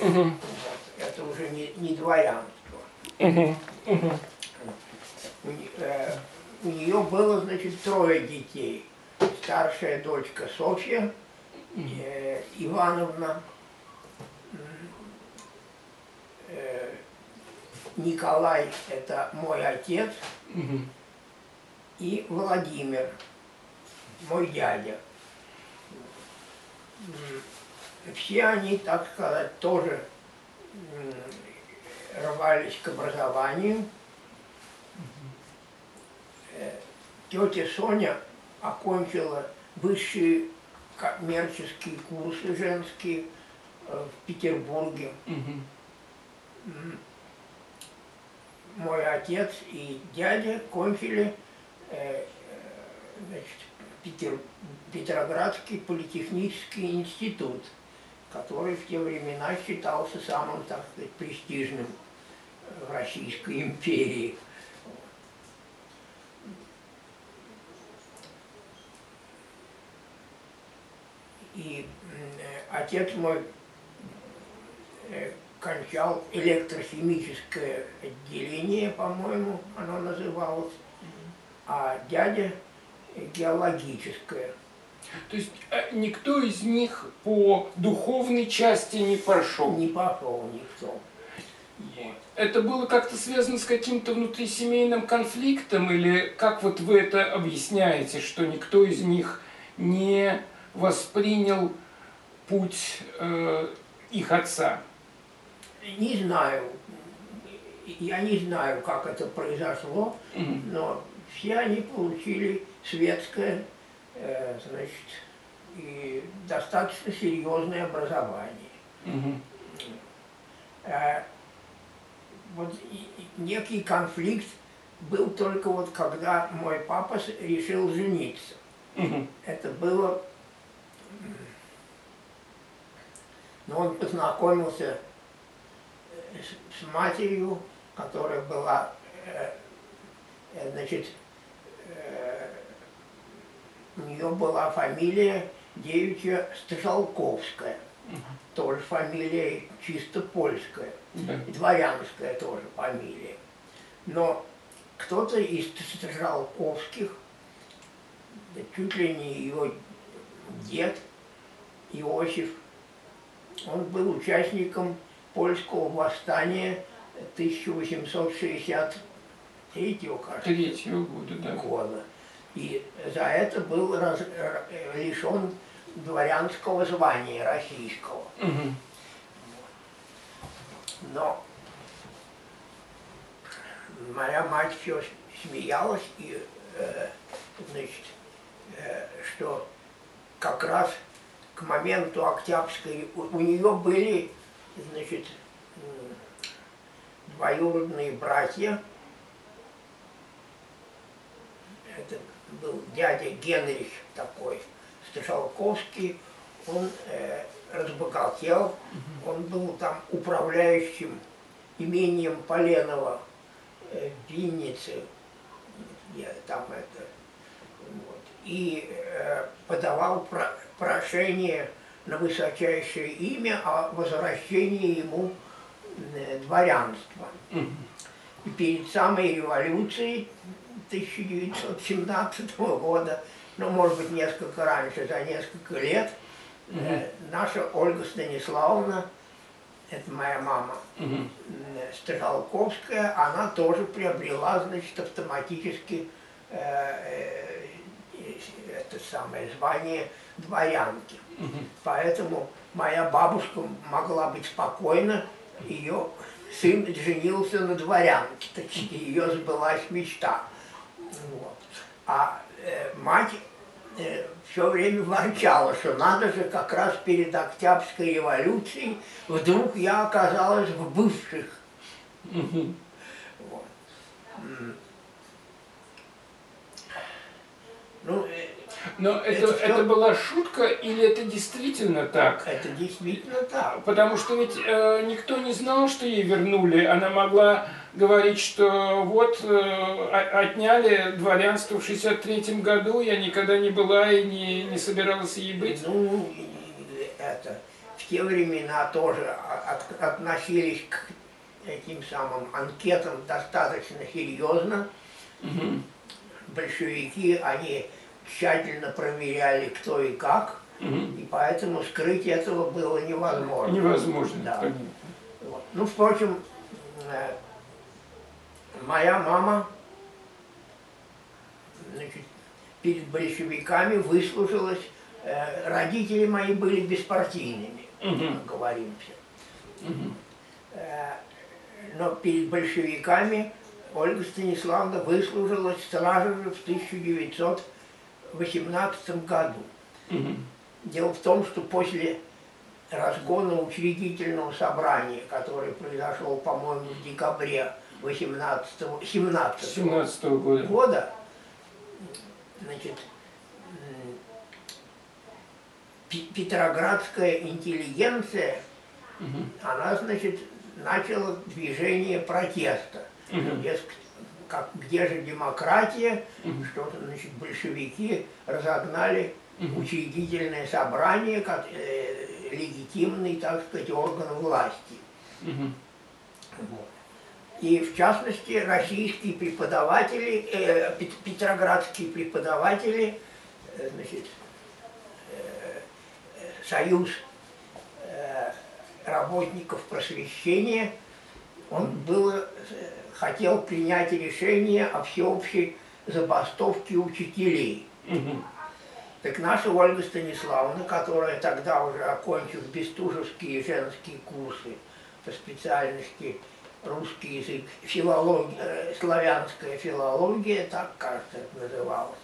Вот. Это уже не, не дворянство. У, не- э, у нее было, значит, трое детей. Старшая дочка Софья э, Ивановна, э, Николай, это мой отец, и Владимир, мой дядя. Все они, так сказать, тоже рвались к образованию. Э, Тетя Соня окончила высшие коммерческие курсы женские э, в Петербурге. М, Мой отец и дядя кончили э, значит, Петер- Петроградский политехнический институт, который в те времена считался самым, так сказать, престижным в Российской империи. И э, отец мой э, кончал электрохимическое отделение, по-моему, оно называлось, а дядя геологическое. То есть э, никто из них по духовной части не пошел. Не пошел никто. Это было как-то связано с каким-то внутрисемейным конфликтом, или как вот вы это объясняете, что никто из них не воспринял путь э, их отца? Не знаю, я не знаю, как это произошло, Мгм. но все они получили светское, значит, и достаточно серьезное образование. Э, Вот некий конфликт был только вот когда мой папа решил жениться. Мгм. Это было... Но он познакомился э, с, с матерью, которая была, э, э, значит, э, у нее была фамилия девичья Стажалковская, тоже фамилия чисто польская, Да. дворянская тоже фамилия. Но кто-то из Стажалковских, чуть ли не ее дед Иосиф, он был участником польского восстания 1863 кажется, Третьего года, да. года. И за это был раз- лишен дворянского звания российского. Мгм. Но моя мать все смеялась, и, э, значит, э, что как раз к моменту Октябрьской у, у нее были, значит, двоюродные братья. Это был дядя Генрих такой, Сташалковский. Он э, разбогател, он был там управляющим имением Поленова э, в Виннице, там это, вот, и э, подавал про- прошение на высочайшее имя о возвращении ему э, дворянства. И перед самой революцией 1917 года, ну, может быть, несколько раньше, за несколько лет, э, наша Ольга Станиславовна, это моя мама, Мгм. э, Стрелковская, она тоже приобрела, значит, автоматически э, э, это самое звание дворянки. Мгм. Поэтому моя бабушка могла быть спокойна, ее сын женился на дворянке, точнее, ее сбылась мечта. А э, мать все время ворчала, что надо же как раз перед Октябрьской революцией вдруг я оказалась в бывших. Вот. Ну, э, Но это, Это всё- это была шутка или это действительно так? это действительно так. Потому что ведь э, никто не знал, что ей вернули. Она могла говорить, что вот э, отняли дворянство в 63 году, я никогда не была и не, не собиралась ей быть. Ну, это, в те времена тоже от- относились к этим самым анкетам достаточно серьезно. Мгм. Большевики, они тщательно проверяли, кто и как, Мгм. и поэтому скрыть этого было невозможно. Невозможно, Да. понятно. Вот. Ну, впрочем, э, моя мама значит, перед большевиками выслужилась. Э, Родители мои были беспартийными, Мгм. говоримся. Мгм. Э, Но перед большевиками Ольга Станиславовна выслужилась сразу же в 1918 году. Мгм. Дело в том, что после разгона учредительного собрания, которое произошло, по-моему, в декабре 18 17 17 года. года, значит, пе- петроградская интеллигенция, Мгм. она, значит, начала движение протеста. Дескать, как, где же демократия, Мгм. что-то, значит, большевики разогнали Мгм. учредительное собрание, как э, легитимный, так сказать, орган власти. Мгм. Вот. И в частности, российские преподаватели, э, пет- петроградские преподаватели, э, значит, э, э, союз э, работников просвещения, он было, э, хотел принять решение о всеобщей забастовке учителей. Мгм. Так наша Ольга Станиславовна, которая тогда уже окончив бестужевские женские курсы по специальности русский язык, филология, э, славянская филология, так, кажется, это называлось.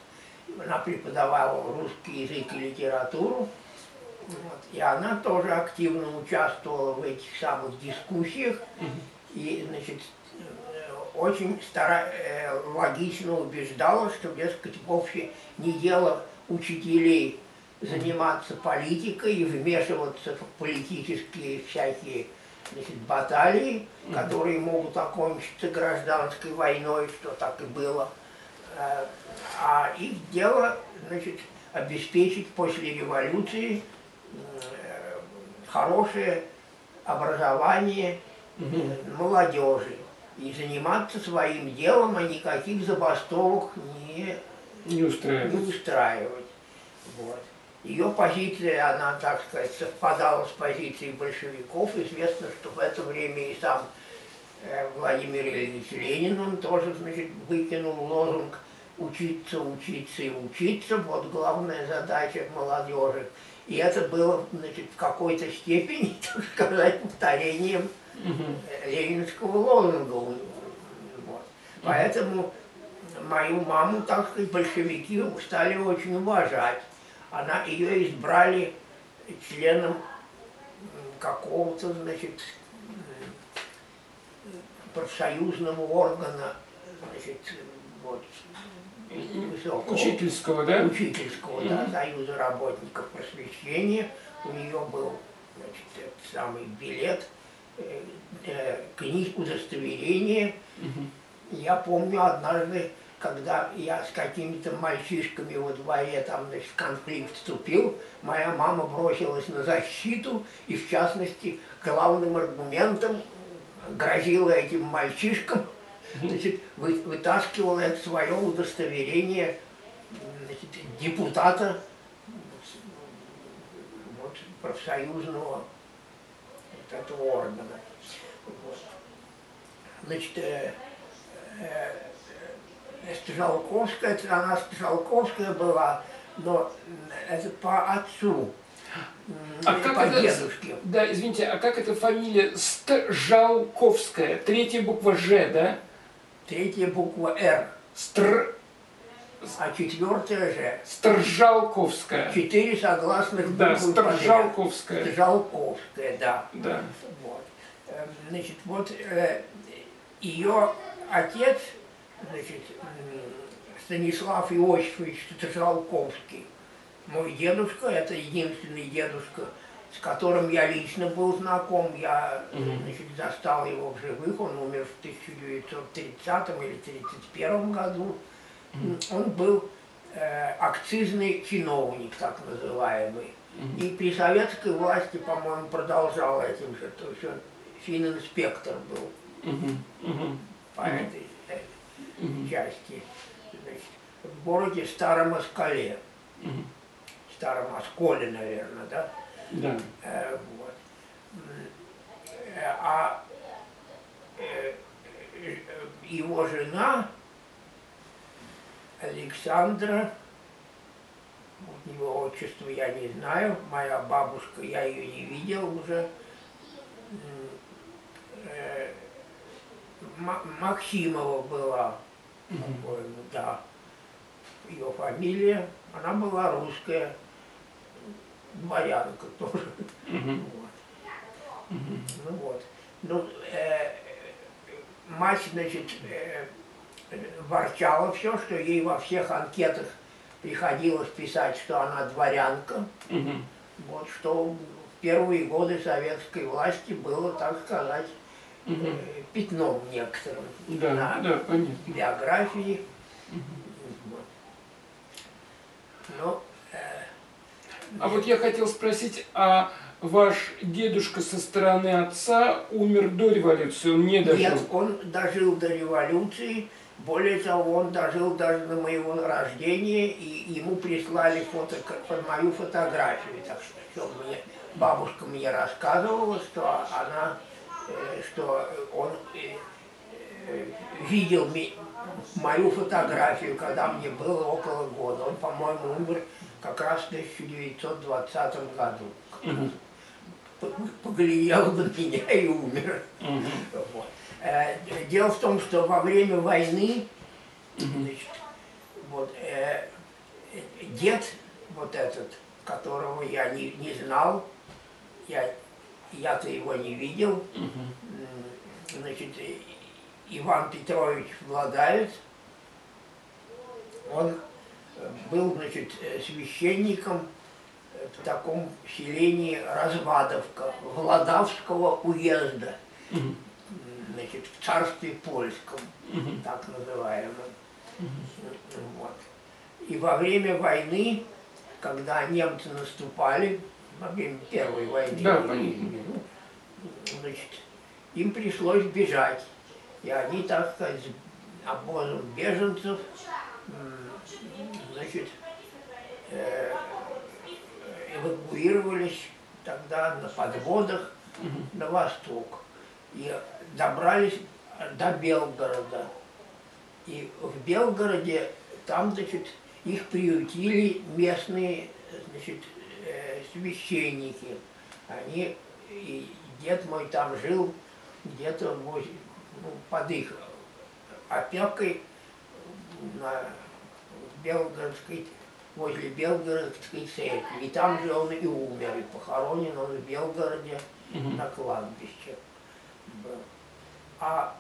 Она преподавала русский язык и литературу, вот, и она тоже активно участвовала в этих самых дискуссиях. И, значит, э, очень стара... э, логично убеждала, что, дескать, вовсе не дело учителей заниматься политикой и вмешиваться в политические всякие значит, баталии, которые могут окончиться гражданской войной, что так и было. Э, А их дело, значит, обеспечить после революции э, хорошее образование э, молодежи и заниматься своим делом, а никаких забастовок не Не не устраивает. устраивать. Вот. Ее позиция, она, так сказать, совпадала с позицией большевиков. Известно, что в это время и сам э, Владимир Ильич Ленин, он тоже, значит, выкинул лозунг «учиться, учиться и учиться». Вот главная задача молодежи. И это было, значит, в какой-то степени, так сказать, повторением Мгм. ленинского лозунга. Вот. Поэтому мою маму, так сказать, большевики стали очень уважать. Она, ее избрали членом м, какого-то, значит, м, профсоюзного органа, значит, вот, высокого Учительского, да? учительского да, союза работников просвещения. У нее был значит, этот самый билет, э, э, книг удостоверения. Мгм. Я помню однажды, когда я с какими-то мальчишками во дворе там, значит, в конфликт вступил, моя мама бросилась на защиту и, в частности, главным аргументом грозила этим мальчишкам, значит, вы- вытаскивала это свое удостоверение значит, депутата вот, профсоюзного вот этого органа. Вот. Значит, э, э, э, Стжалковская, это она Стжалковская была, но м, это по отцу, м, А как по это- дедушке. Да, извините, а как эта фамилия Стжалковская? Третья буква Ж, да? Третья буква «Р», Стр... а четвертая же. Стржалковская. Четыре согласных Да, буквы подряд. Стржалковская. Стжалковская, да. Да. Вот. Эм, Значит, вот э, ее отец, значит, м, Станислав Иосифович Стжалковский, мой дедушка, это единственный дедушка, с которым я лично был знаком, я значит, застал его в живых, он умер в 1930 или 1931 году. Он был э, акцизный чиновник, так называемый. И при советской власти, по-моему, продолжал этим же. То есть он фининспектор был. По этой части. Значит, в городе Старом Оскале. Старом Осколе, наверное, да? Да. Э, вот. Э, А э, его жена Александра, вот его отчество я не знаю, моя бабушка, я ее не видел уже, э, Ма- Максимова была, По-моему, да, ее фамилия, она была русская, дворянка тоже. Вот. Ну вот. Ну, э, мать, значит, э, ворчала все, что ей во всех анкетах приходилось писать, что она дворянка. Вот что в первые годы советской власти было, так сказать, Э, пятном некоторым Да, на да, понятно. биографии. Вот. Ну, э, А вот я хотел спросить, а ваш дедушка со стороны отца умер до революции, он не дожил? Нет, он дожил до революции. Более того, он дожил даже до моего рождения, и ему прислали фото, под мою фотографию. Так что, что мне, бабушка мне рассказывала, что она, что он э, э, видел мою фотографию, когда мне было около года. Он, по-моему, умер как раз в 1920 году. Поглядел на меня и умер. Вот. Э, Дело в том, что во время войны, значит, вот, э, дед вот этот, которого я не, не знал, я, я-то его не видел, м, значит, Иван Петрович Владаец, он э, был, значит, э, священником в таком селении Развадовка, Владавского уезда значит, в царстве польском, так называемом. Вот. И во время войны, когда немцы наступали, во время Первой войны, Да, ну, понятно. значит, им пришлось бежать. И они, так сказать, с обозом беженцев, значит, э, эвакуировались тогда на подводах на восток. И добрались до Белгорода. И в Белгороде там, значит, их приютили местные, значит, священники. Они, и дед мой там жил где-то ну, под их опекой на Белгородской, возле Белгородской церкви. И там же он и умер, и похоронен он в Белгороде Мгм. на кладбище был. А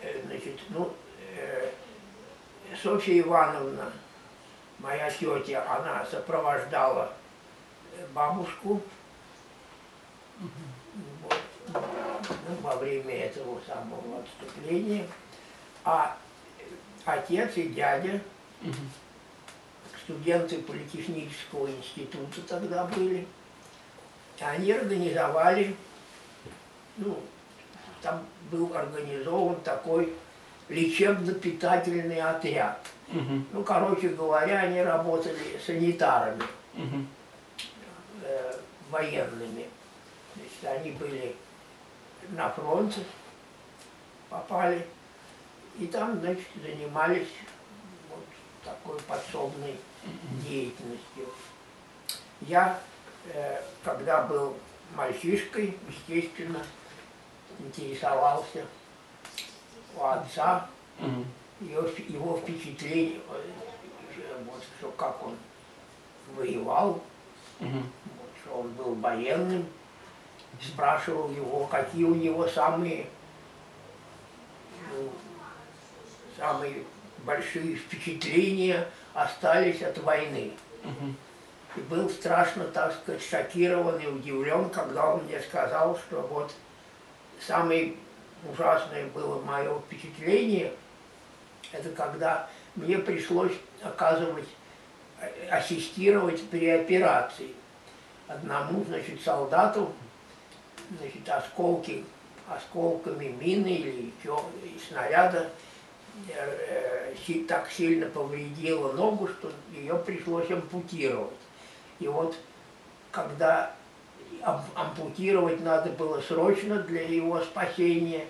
э, значит, ну, э, Софья Ивановна, моя тетя, она сопровождала э, бабушку вот, ну, во время этого самого отступления. А отец и дядя студенты политехнического института тогда были. Они организовали, ну, там был организован такой лечебно-питательный отряд. Мгм. Ну, короче говоря, они работали санитарами Мгм. э, военными. Значит, они были на фронте, попали, и там, значит, занимались вот такой подсобной деятельностью. Я, э, когда был мальчишкой, естественно, интересовался у отца, Мгм. его, его впечатление, э, вот, что как он воевал, Мгм. вот, что он был военным, спрашивал его, какие у него самые, ну, самые большие впечатления остались от войны. Мгм. И был страшно, так сказать, шокирован и удивлен, когда он мне сказал, что вот самое ужасное было мое впечатление, это когда мне пришлось оказывать ассистировать при операции. Одному, значит, солдату, значит, осколки, осколками мины или чё, снаряда э, так сильно повредила ногу, что ее пришлось ампутировать. И вот когда ампутировать надо было срочно для его спасения,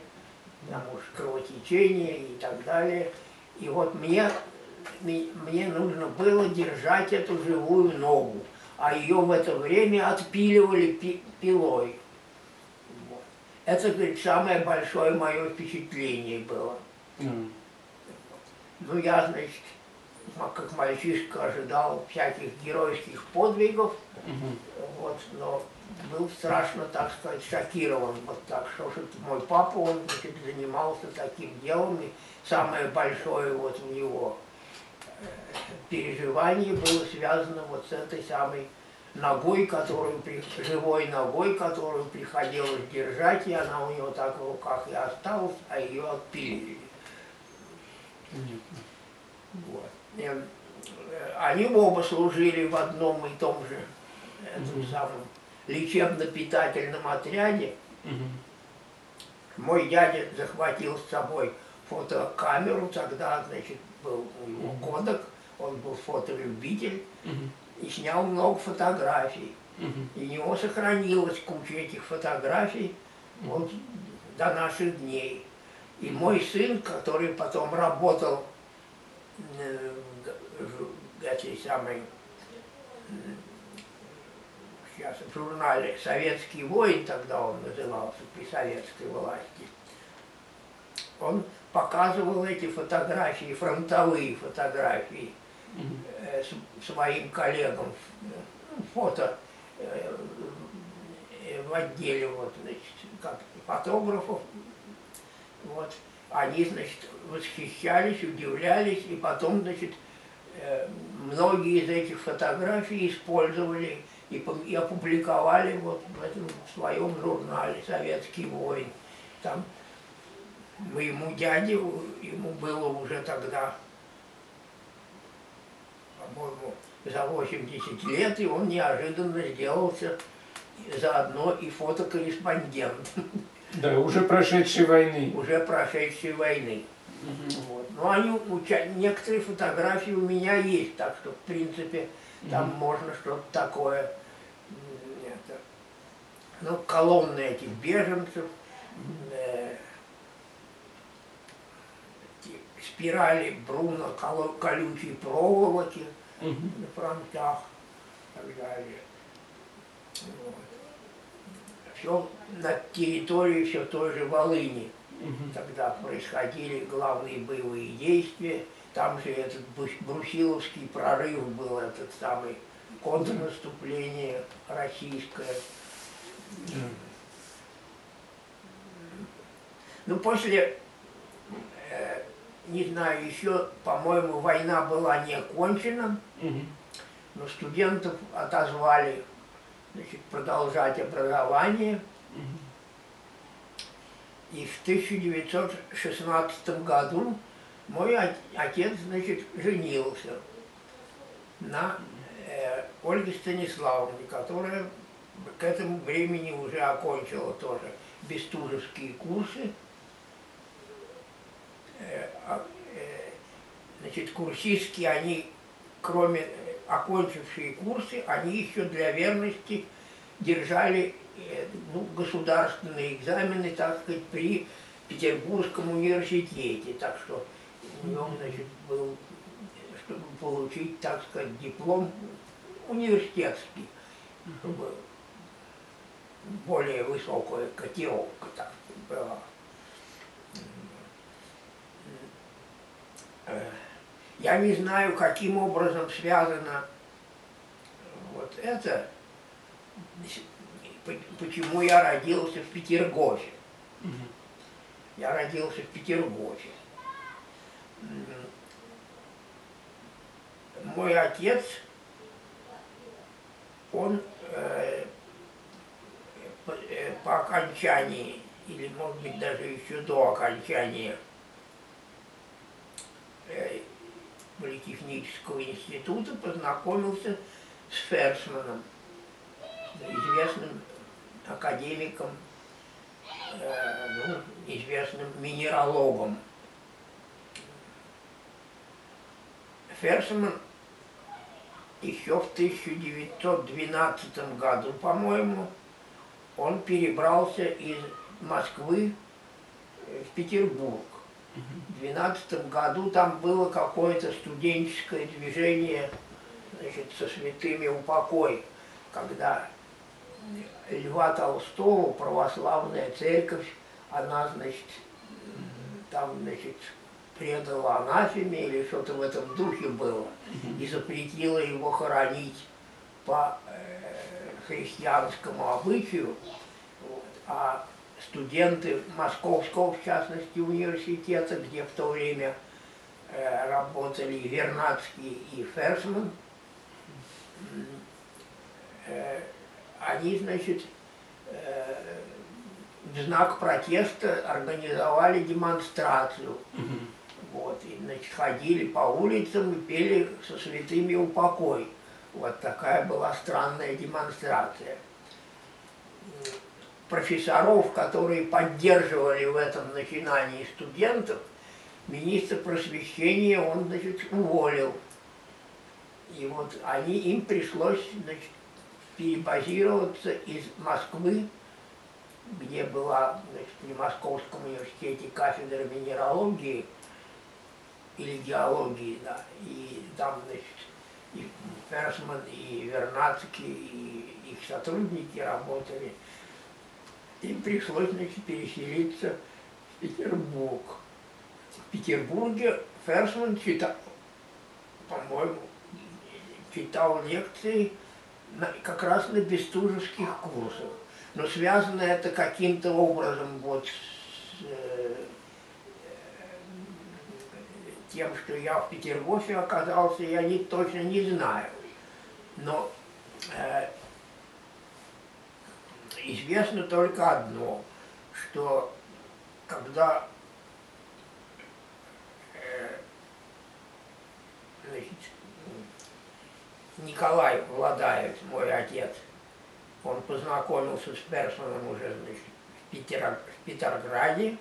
потому что кровотечение и так далее. И вот мне, мне нужно было держать эту живую ногу, а ее в это время отпиливали пи пилой. Вот. Это, говорит, самое большое мое впечатление было. Mm. Ну, я, значит, как мальчишка ожидал всяких геройских подвигов, mm -hmm. вот, но был страшно, так сказать, шокирован. Вот так, что, что мой папа, он значит, занимался таким делом, и самое большое вот у него э, переживание было связано вот с этой самой ногой, которую, живой ногой, которую приходилось держать, и она у него так в руках и осталась, а ее отпилили. Вот. И, э, они оба служили в одном и том же этом самом лечебно-питательном отряде. Угу. Мой дядя захватил с собой фотокамеру, тогда, значит, был у него кодек, он был фотолюбитель, угу. и снял много фотографий. Угу. И у него сохранилась куча этих фотографий вот до наших дней. И мой сын, который потом работал э, этой самой сейчас в журнале «Советский воин», тогда он назывался при советской власти, он показывал эти фотографии, фронтовые фотографии э, своим коллегам, ну, фото э, в отделе, вот, значит, как фотографов, вот, они, значит, восхищались, удивлялись, и потом, значит, э, многие из этих фотографий использовали и, и опубликовали вот в этом своем журнале «Советский воин». Там моему дяде, ему было уже тогда, по-моему, за 80 лет, и он неожиданно сделался заодно и фотокорреспондент. Да, уже прошедшей войны. Уже прошедшей войны. Угу. Вот. Ну, они, некоторые фотографии у меня есть, так что, в принципе, там mm можно что-то такое. Это, ну, колонны этих беженцев, э, спирали Бруно колючей проволоки mm на фронтах и так далее. Вот. Все на территории все той же Волыни. Угу. Тогда происходили главные боевые действия там же этот Брусиловский прорыв был, этот самый контрнаступление российское. Ну, после, э, не знаю, еще, по-моему, война была не окончена, но студентов отозвали значит, продолжать образование. И в 1916 году мой отец, значит, женился на э, Ольге Станиславовне, которая к этому времени уже окончила тоже бестужевские курсы. Э, а, э, значит, курсистки, они, кроме окончившие курсы, они еще для верности держали э, ну, государственные экзамены, так сказать, при Петербургском университете. Так что него, значит, был, чтобы получить, так сказать, диплом университетский, чтобы более высокая котировка так была. Я не знаю, каким образом связано вот это, почему я родился в Петергофе. Я родился в Петергофе. Мой отец, он э, по, э, по окончании, или может быть даже еще до окончания э, политехнического института познакомился с Ферсманом, известным академиком, э, ну, известным минералогом. Ферсман еще в 1912 году, по-моему, он перебрался из Москвы в Петербург. В 2012 году там было какое-то студенческое движение значит, со святыми упокой, когда Льва Толстого, православная церковь, она, значит, там, значит, предала анафеме или что-то в этом духе было, и запретила его хоронить по э, христианскому обычаю, вот. а студенты Московского, в частности, университета, где в то время э, работали Вернадский и Ферсман, э, они, значит, э, в знак протеста организовали демонстрацию. Вот, и, значит, ходили по улицам и пели со святыми упокой. Вот такая была странная демонстрация профессоров, которые поддерживали в этом начинании студентов, министр просвещения он, значит, уволил. И вот они, им пришлось, значит, перебазироваться из Москвы, где была, значит, при Московском университете кафедра минералогии или геологии, да, и там, значит, и Ферсман, и Вернадский, и их сотрудники работали – им пришлось, значит, переселиться в Петербург. В Петербурге Ферсман читал, по-моему, читал лекции на, как раз на бестужевских курсах. Но связано это каким-то образом вот с э, тем, что я в Петербурге оказался, я не, точно не знаю. Но э, известно только одно, что когда э, значит, Николай Владаев, мой отец, он познакомился с Персоном уже значит, в, Петер, в Петрограде,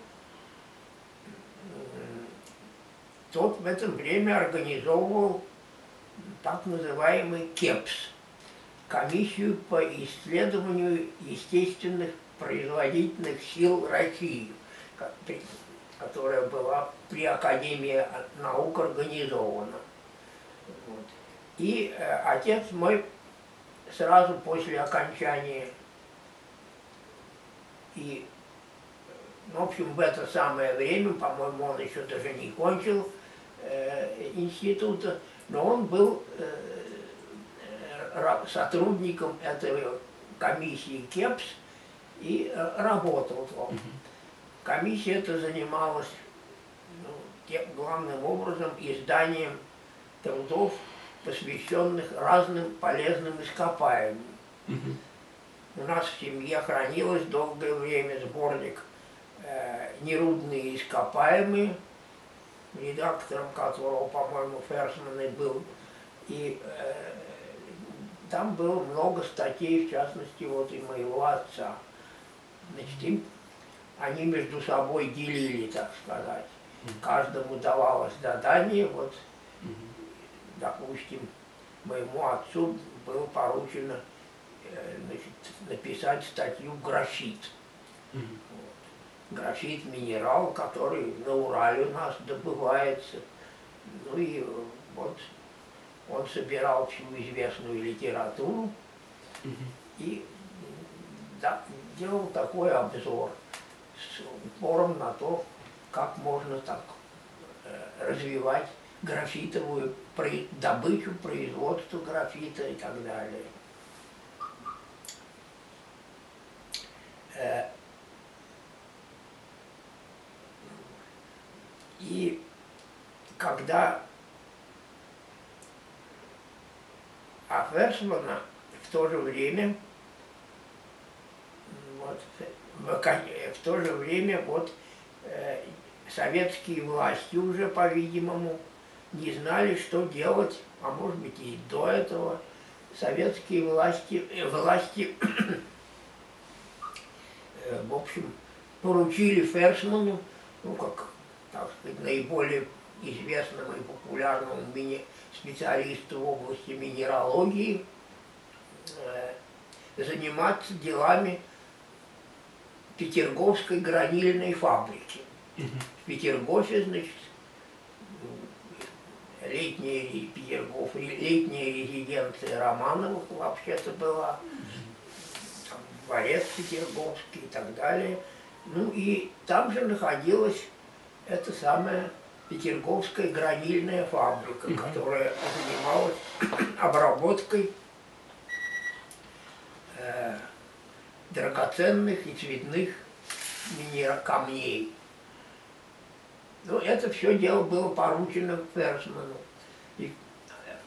тот в это время организовывал так называемый КЕПС – комиссию по исследованию естественных производительных сил России, которая была при Академии наук организована. Вот. И э, отец мой сразу после окончания и, в общем, в это самое время, по-моему, он еще даже не кончил э, института, но он был э, сотрудником этой комиссии КЕПС и э, работал там. Комиссия эта занималась ну, тем, главным образом изданием трудов, посвященных разным полезным ископаемым. У нас в семье хранилось долгое время сборник э, «Нерудные ископаемые», редактором которого, по-моему, Ферсман и был. И э, там было много статей, в частности, вот и моего отца. Значит, им, они между собой делили, так сказать. Каждому давалось задание, вот, допустим, моему отцу было поручено э, значит, написать статью «Графит». Вот. Графит – минерал, который на Урале у нас добывается. Ну и вот он собирал всю известную литературу и да, делал такой обзор с упором на то, как можно так э, развивать графитовую добычу, производство графита и так далее. Э, и когда А Ферсмана в то же время, вот, в, в то же время вот э, советские власти уже, по-видимому, не знали, что делать, а может быть и до этого. Советские власти, э, власти э, в общем, поручили Ферсману, ну, как, так сказать, наиболее известному и популярному специалисту в области минералогии, э, заниматься делами Петерговской гранильной фабрики. В Петергофе, значит, летняя Петергоф, летняя резиденция Романовых вообще-то была, там, дворец Петерговский и так далее. Ну и там же находилась эта самая Петерговская гранильная фабрика, угу. которая занималась обработкой э, драгоценных и цветных камней. Но это все дело было поручено Ферсману. И,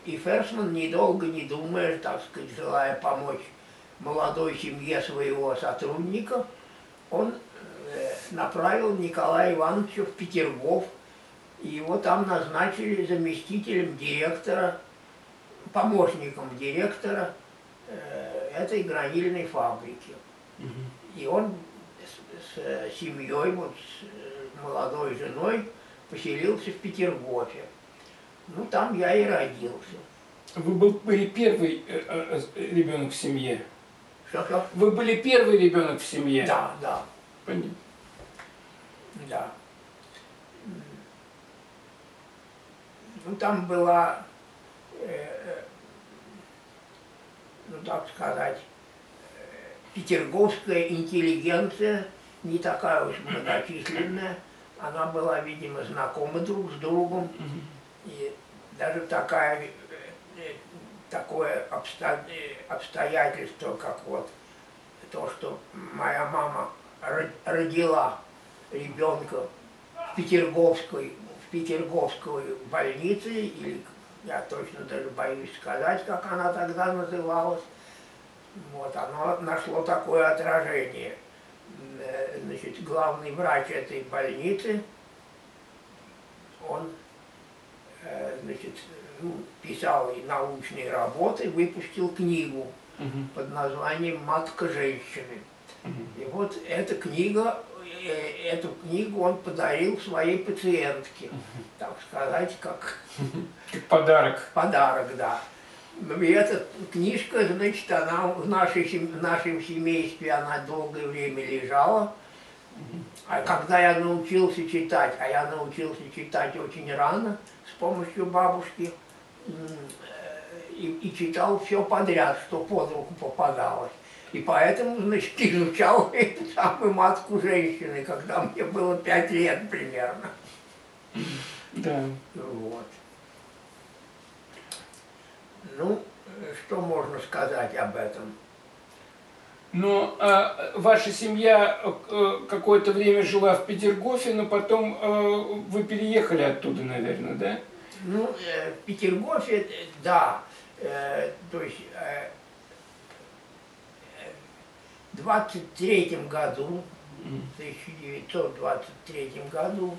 и Ферсман, недолго не думая, так сказать, желая помочь молодой семье своего сотрудника, он направил Николая Ивановича в Петергоф, и его там назначили заместителем директора, помощником директора э, этой гранильной фабрики. И он с, с семьей, вот с э, молодой женой, поселился в Петергофе. Ну, там я и родился. Вы были первый э, э, ребенок в семье? Что-что? Вы были первый ребенок в семье? Да, да. Понятно. Да. Ну, там была, э, ну, так сказать, петерговская интеллигенция, не такая уж многочисленная, она была, видимо, знакома друг с другом. И даже такая, э, э, такое обстоятельство, как вот то, что моя мама родила ребенка в Петерговской, в Петерговской больнице, или я точно даже боюсь сказать, как она тогда называлась, вот, оно нашло такое отражение. Значит, главный врач этой больницы, он э, значит, ну, писал и научные работы, выпустил книгу угу. под названием «Матка женщины». И вот эта книга, э, эту книгу он подарил своей пациентке, так сказать, как... Подарок. Подарок, да. И эта книжка, значит, она в, нашей, в нашем семействе, она долгое время лежала. А когда я научился читать, а я научился читать очень рано, с помощью бабушки, и, и читал все подряд, что под руку попадалось. И поэтому, значит, изучал эту самую матку женщины, когда мне было пять лет примерно. Да. Вот. Ну, что можно сказать об этом? Но э, ваша семья э, какое-то время жила в Петергофе, но потом э, вы переехали оттуда, наверное, да? Ну, э, в Петергофе, э, да. Э, то есть э, в 23 году, в 1923 году,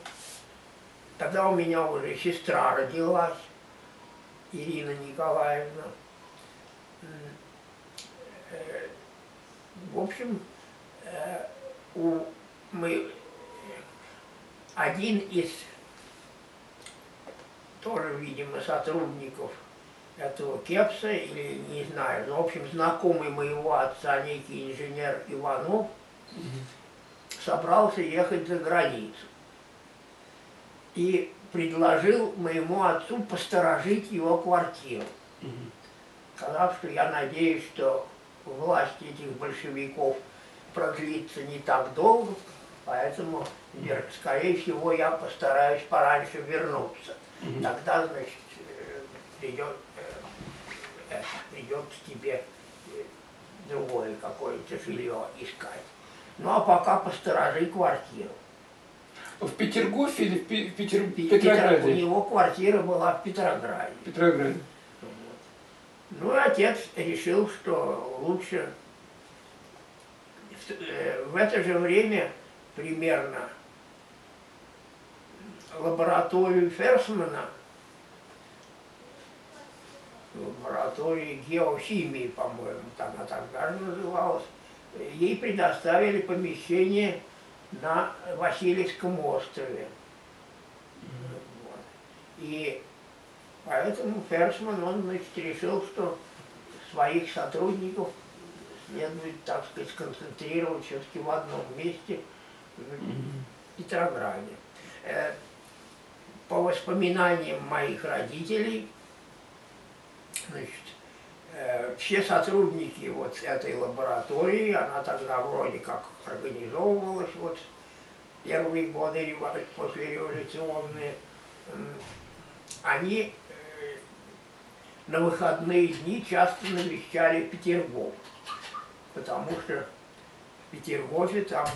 тогда у меня уже сестра родилась, Ирина Николаевна. Э, в общем, э, у, мы один из тоже, видимо, сотрудников этого Кепса, или не знаю, но, в общем, знакомый моего отца, некий инженер Иванов, собрался ехать за границу. И предложил моему отцу посторожить его квартиру, сказав, что я надеюсь, что власть этих большевиков продлится не так долго, поэтому, скорее всего, я постараюсь пораньше вернуться. Тогда, значит, э, придет, придет к тебе другое какое-то жилье искать. Ну а пока посторожи квартиру. В Петергофе или в, Питер... Петрограде? У него квартира была в Петрограде. Петрограде. Вот. Ну и отец решил, что лучше в, э, в это же время примерно лабораторию Ферсмана лаборатории геохимии, по-моему, там она тогда называлась. Ей предоставили помещение на Васильевском острове. И поэтому Ферсман, он значит, решил, что своих сотрудников следует, так сказать, сконцентрировать все-таки в одном месте, в Петрограде. Э, по воспоминаниям моих родителей, значит, э, все сотрудники вот этой лаборатории, она тогда вроде как организовывалась, вот первые годы послереволюционные, они э, на выходные дни часто навещали Петербург, потому что в Петергофе там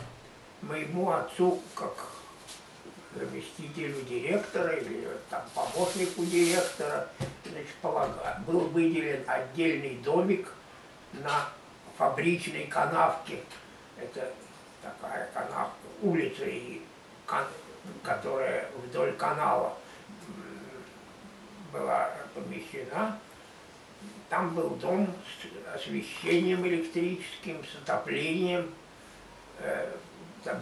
моему отцу, как заместителю директора или там, помощнику директора, значит, полага, был выделен отдельный домик на фабричной канавке. Это такая канавка, улица, которая вдоль канала была помещена. Там был дом с освещением электрическим, с отоплением, э,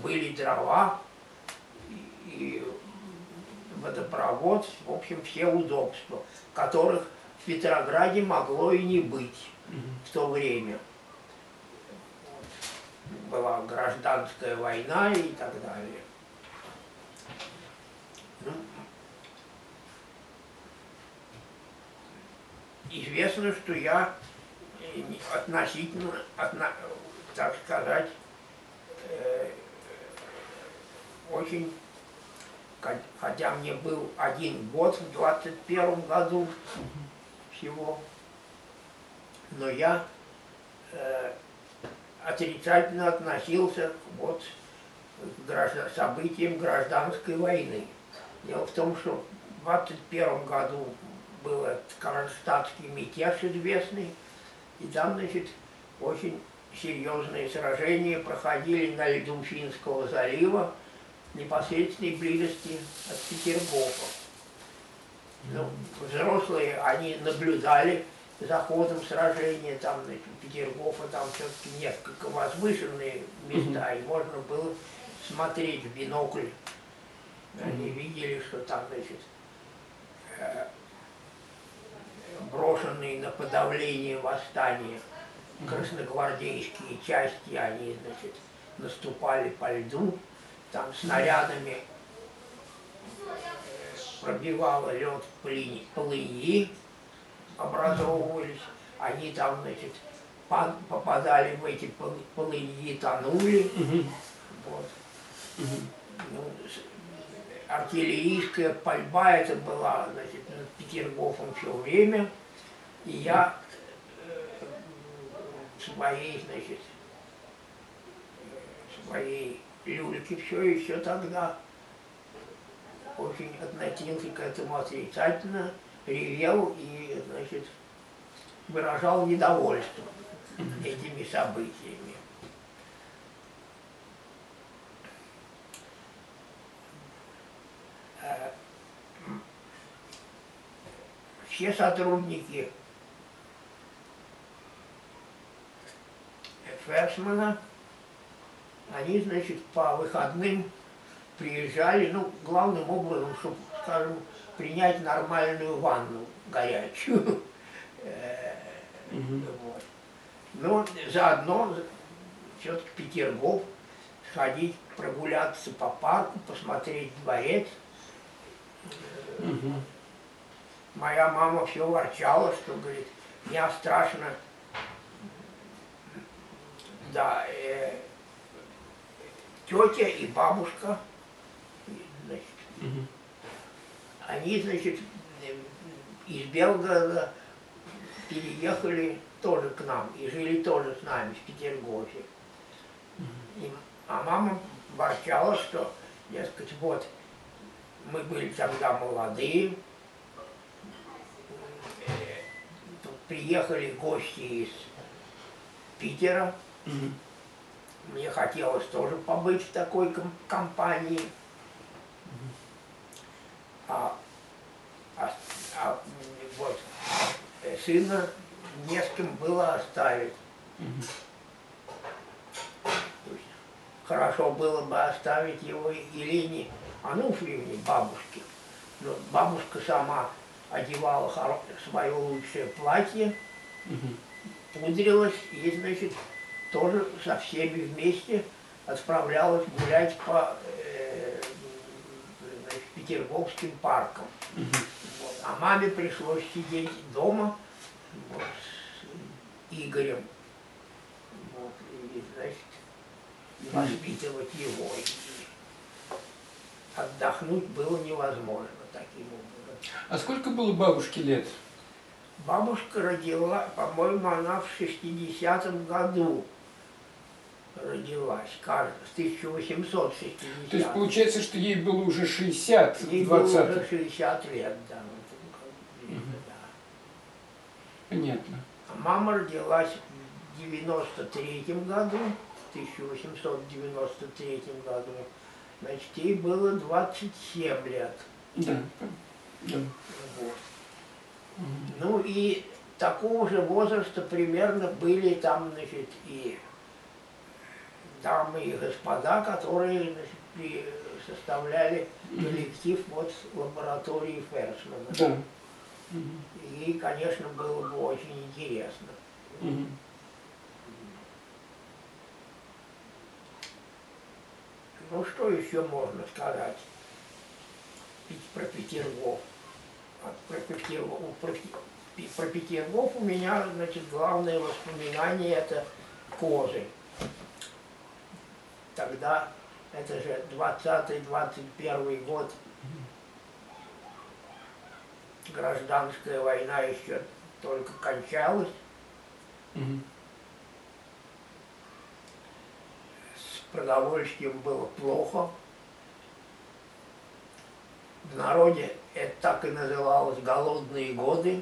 были дрова, и водопровод, в общем, все удобства, которых в Петрограде могло и не быть в то время. Была гражданская война и так далее. Ну, известно, что я относительно, отно, так сказать, э, очень хотя мне был один год в 21 году всего, но я э, отрицательно относился вот, к граждан, событиям гражданской войны. Дело в том, что в 21 году был Кронштадтский мятеж известный, и там, значит, очень серьезные сражения проходили на льду Финского залива, непосредственной близости от Петергофа. Ну, взрослые, они наблюдали за ходом сражения, там, значит, Петергофа, там все-таки несколько возвышенные места, и можно было смотреть в бинокль. Они видели, что там, значит, э, брошенные на подавление восстания красногвардейские части, они, значит, наступали по льду, там снарядами пробивало лед плыни, плыни образовывались, они там, значит, попадали в эти полыньи, тонули. Угу. Вот. Угу. Ну, артиллерийская пальба это была, значит, над Петергофом все время. И я э, своей, значит, своей Люльки все еще тогда очень относился к этому отрицательно, ревел и, значит, выражал недовольство этими событиями. Э, все сотрудники Ферсмана они, значит, по выходным приезжали, ну, главным образом, чтобы, скажем, принять нормальную ванну горячую. Вот. Но заодно все-таки Петергоф, сходить, прогуляться по парку, посмотреть дворец. Моя мама все ворчала, что, говорит, мне страшно, да, э, тетя и бабушка, значит, угу. они, значит, из Белгорода переехали тоже к нам и жили тоже с нами в Петергофе. И, а мама ворчала, что, дескать, вот, мы были тогда молодые, тут приехали гости из Питера, угу. Мне хотелось тоже побыть в такой компании. А, а, а вот сына не с кем было оставить. Хорошо было бы оставить его Елене Ануфриевне, бабушке. Но бабушка сама одевала свое лучшее платье, пудрилась и, значит, тоже со всеми вместе отправлялась гулять по э, значит, петербургским паркам. Вот. А маме пришлось сидеть дома вот, с Игорем. Вот, и, значит, и воспитывать его. И отдохнуть было невозможно таким образом. А сколько было бабушке лет? Бабушка родила, по-моему, она в 60-м году родилась, кажется, с 1860 То есть получается, что ей было уже 60 в Ей было 20 уже 60 лет, да. ну, бы, да. Понятно. А мама родилась в 93 году, в 1893 году. Значит, ей было 27 лет. Да. да. Вот. Мгм. Ну и такого же возраста примерно были там, значит, и дамы и господа, которые значит, составляли коллектив вот лаборатории Фершмана. Да. Ей, конечно, было бы очень интересно. Мгм. Ну, что еще можно сказать про Петергоф? Про Петергоф, про Петергоф у меня, значит, главное воспоминание это козы. Тогда, это же 20-21 год, гражданская война еще только кончалась. Мгм. с продовольствием было плохо. В народе это так и называлось голодные годы.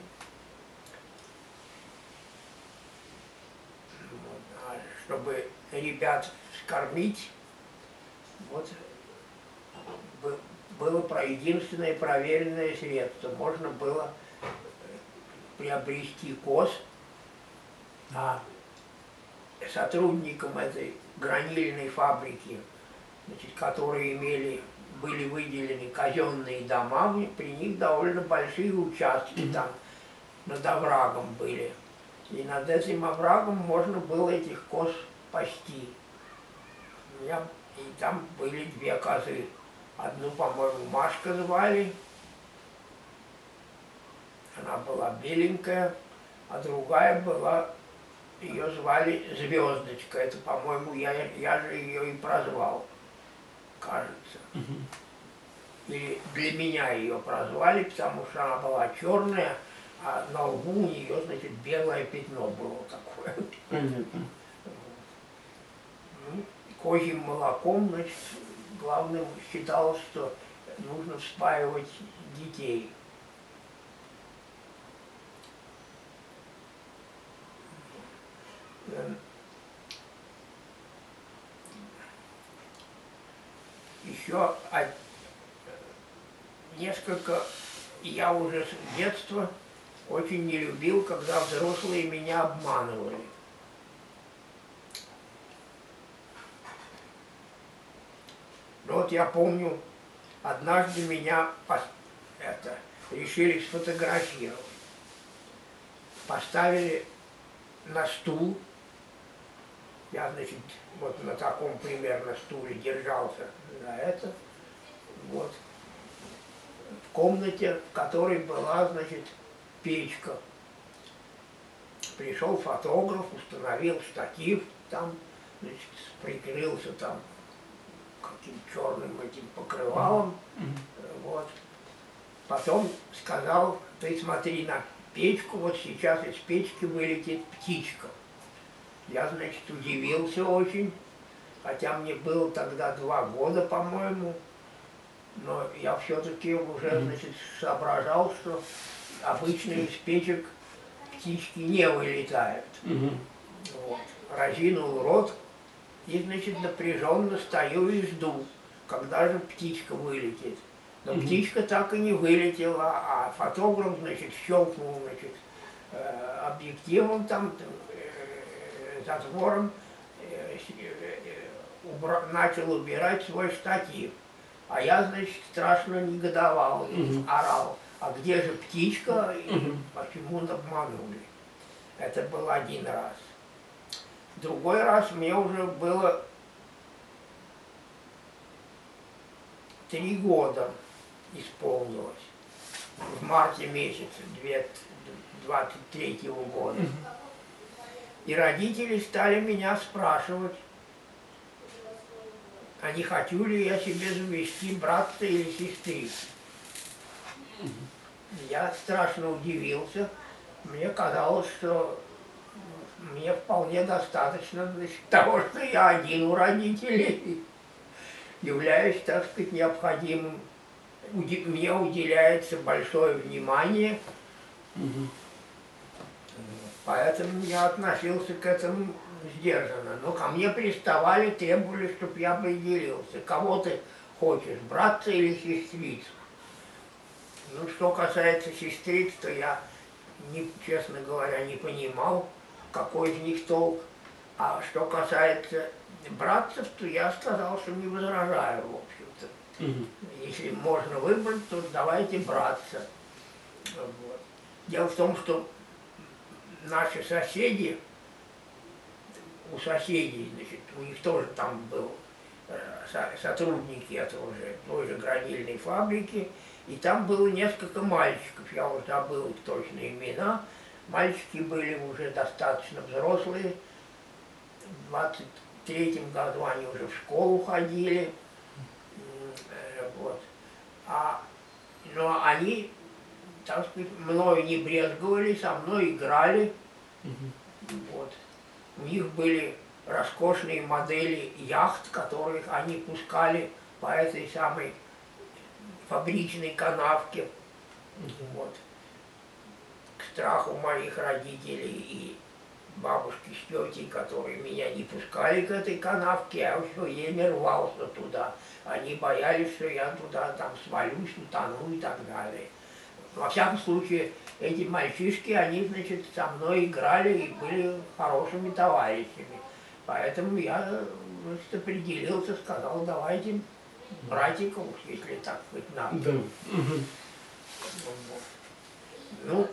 А чтобы ребят скормить, вот бы- было про единственное проверенное средство. Можно было э, приобрести коз, а сотрудникам этой гранильной фабрики, значит, которые имели, были выделены казенные дома, при них довольно большие участки там над оврагом были. И над этим оврагом можно было этих коз пасти. Меня- и там были две козы. Одну, по-моему, Машка звали, она была беленькая, а другая была ее звали Звездочка. Это, по-моему, я, я же ее и прозвал, кажется. Или для меня ее прозвали, потому что она была черная, а на лбу у нее, значит, белое пятно было такое. Понятно. Козьим молоком, значит, главным считалось, что нужно вспаивать детей. Эм, Еще несколько, я уже с детства очень не любил, когда взрослые меня обманывали. Ну вот я помню, однажды меня это, решили сфотографировать. Поставили на стул. Я, значит, вот на таком примерно стуле держался на это. Вот. В комнате, в которой была, значит, печка. Пришел фотограф, установил штатив там, значит, прикрылся там каким черным этим покрывалом. Вот. Потом сказал, ты смотри на печку, вот сейчас из печки вылетит птичка. Я, значит, удивился очень, хотя мне было тогда два года, по-моему, но я все-таки уже, значит, соображал, что обычно из печек птички не вылетают. Вот. Разинул рот и, значит, напряженно стою и жду, когда же птичка вылетит. Но Мгм. птичка так и не вылетела, а фотограф, значит, щелкнул, значит, э, объективом, там, э, затвором, э, убра- начал убирать свой штатив. А я, значит, страшно негодовал и Мгм. орал. А где же птичка? И Мгм. почему обманули? Это был один раз. Другой раз мне уже было три года исполнилось. В марте месяце 23 года. И родители стали меня спрашивать, а не хочу ли я себе завести брата или сестрицу. Я страшно удивился. Мне казалось, что мне вполне достаточно значит, того, что я один у родителей. Являюсь, так сказать, необходимым. Мне уделяется большое внимание, Мгм. поэтому я относился к этому сдержанно. Но ко мне приставали, требовали, чтобы я определился. Кого ты хочешь, братца или сестрицу? Ну, что касается сестриц, то я, не, честно говоря, не понимал, какой из них толк. А что касается братцев, то я сказал, что не возражаю, в общем-то. Мгм. Если можно выбрать, то давайте братца. Вот. Дело в том, что наши соседи, у соседей, значит, у них тоже там был э, со- сотрудники этого же, той же гранильной фабрики, и там было несколько мальчиков, я уже забыл их точные имена. Мальчики были уже достаточно взрослые, в 23 году они уже в школу ходили, э, вот. А, но они, так сказать, мною не брезговали, со мной играли, Мгм. вот. У них были роскошные модели яхт, которых они пускали по этой самой фабричной канавке. Вот. Страху моих родителей и бабушки с тетей, которые меня не пускали к этой канавке, я все время рвался туда. Они боялись, что я туда там свалюсь, утону и так далее. Во всяком случае, эти мальчишки, они, значит, со мной играли и были хорошими товарищами. Поэтому я значит, определился, сказал, давайте братиков, если так быть надо. Да. Ну,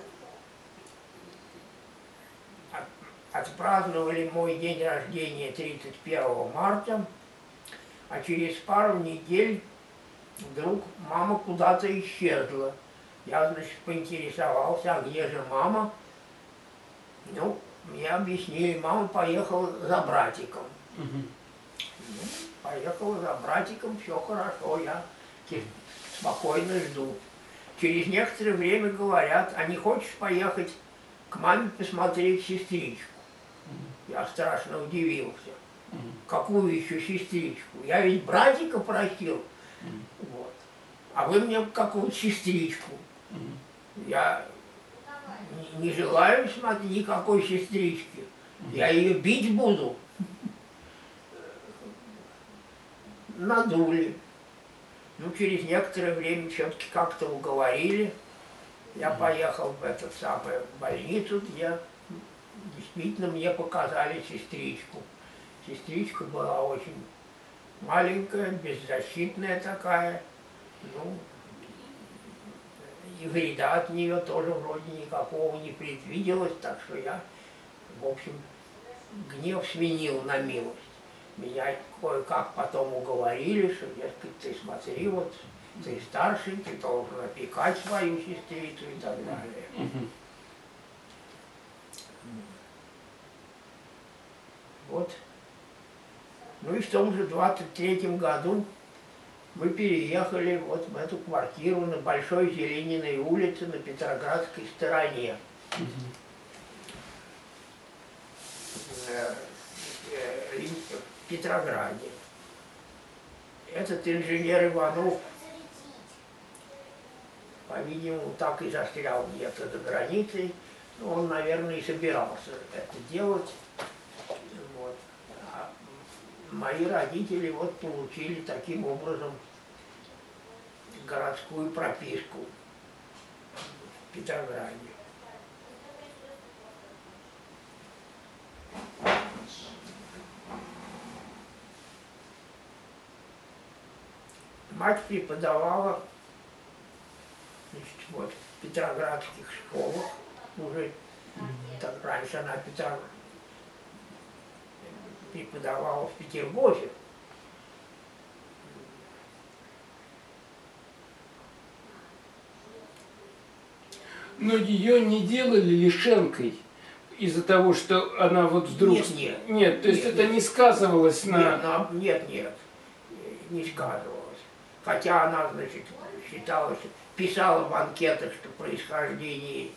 от- отпраздновали мой день рождения 31 марта, а через пару недель вдруг мама куда-то исчезла. Я, значит, поинтересовался, а где же мама? Ну, мне объяснили, мама поехала за братиком. Мгм. Поехала за братиком, все хорошо, я спокойно жду. Через некоторое время говорят, а не хочешь поехать к маме посмотреть сестричку? Я страшно удивился. Мгм. Какую еще сестричку? Я ведь братика просил. Вот. А вы мне какую-то сестричку. Мгм. Я не, не желаю смотреть никакой сестрички. Я ее бить буду. Надули. Ну, через некоторое время все-таки как-то уговорили. Я поехал в эту самую больницу, где действительно мне показали сестричку. Сестричка была очень маленькая, беззащитная такая. Ну, и вреда от нее тоже вроде никакого не предвиделось, так что я, в общем, гнев сменил на милость. Меня кое-как потом уговорили, что, дескать, ты смотри, вот ты старший, ты должен опекать свою сестрицу и так далее. Вот. Ну и в том же 23 году мы переехали вот в эту квартиру на Большой Зелениной улице на Петроградской стороне. Мгм. э, э, в Петрограде. Этот инженер Иванов, по-видимому, так и застрял где-то за границей. Ну, он, наверное, и собирался это делать мои родители вот получили таким образом городскую прописку в Петрограде. Мать преподавала значит, вот, в петроградских школах, уже так раньше она Петроград, преподавала в Петербурге. Но ее не делали лишенкой из-за того, что она вот вдруг... Нет, нет. Нет, то есть Нет, это нет. не сказывалось на... Нет, на- нет, нет, не сказывалось. Хотя она, значит, считала, что писала в анкетах, что происхождение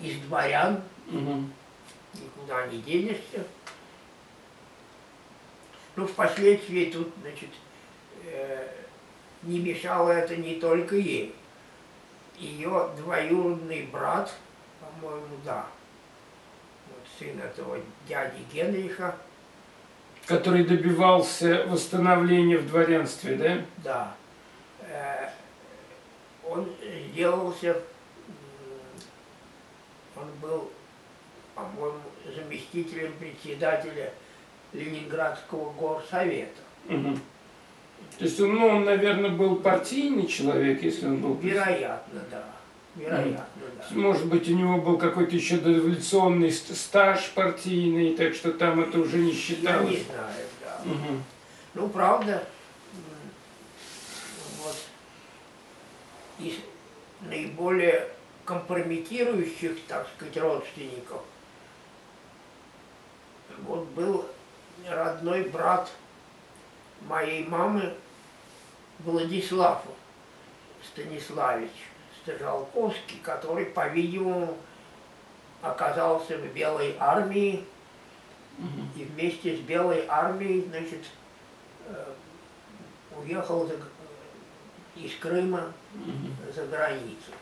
из дворян, Мгм. никуда не денешься. Ну, впоследствии тут, значит, э, не мешало это не только ей. Ее двоюродный брат, по-моему, да, вот сын этого дяди Генриха, Который добивался восстановления в дворянстве, да? да, э, он сделался, он был, по-моему, заместителем председателя Ленинградского горсовета. Мгм. То есть, он, ну, он, наверное, был партийный человек, если он был... Вероятно, да. Вероятно, да. Может быть, у него был какой-то еще дореволюционный ст- стаж партийный, так что там это уже не Я не считалось. знаю, да. Мгм. Ну, правда, вот из наиболее компрометирующих, так сказать, родственников, вот был родной брат моей мамы Владислав Станиславич Стажалковский, который, по-видимому, оказался в Белой армии и вместе с Белой армией, значит, э, уехал за из Крыма за границу.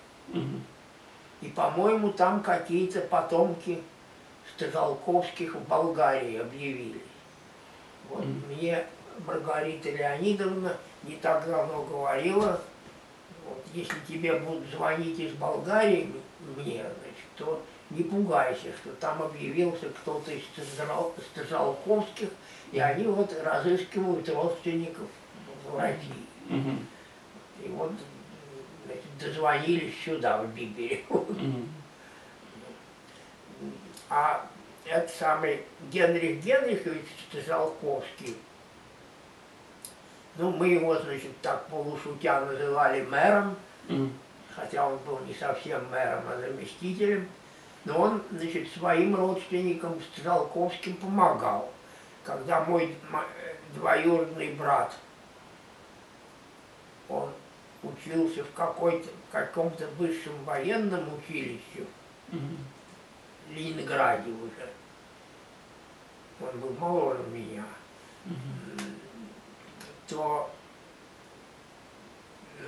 И, по-моему, там какие-то потомки Стажалковских в Болгарии объявились. Вот мне Маргарита Леонидовна не так давно говорила, вот, если тебе будут звонить из Болгарии мне, значит, то не пугайся, что там объявился кто-то из Стажал- Стажалковских, и они вот разыскивают родственников в России. Мгм. И вот значит, дозвонились сюда, в Бибере. Мгм. А этот самый Генрих Генрихович Стажалковский, ну, мы его, значит, так полушутя называли мэром, Мгм. хотя он был не совсем мэром, а заместителем, но он, значит, своим родственникам Стажалковским помогал. Когда мой двоюродный брат, он учился в какой-то, каком-то высшем военном училище, в Ленинграде уже. Он был моложе меня. То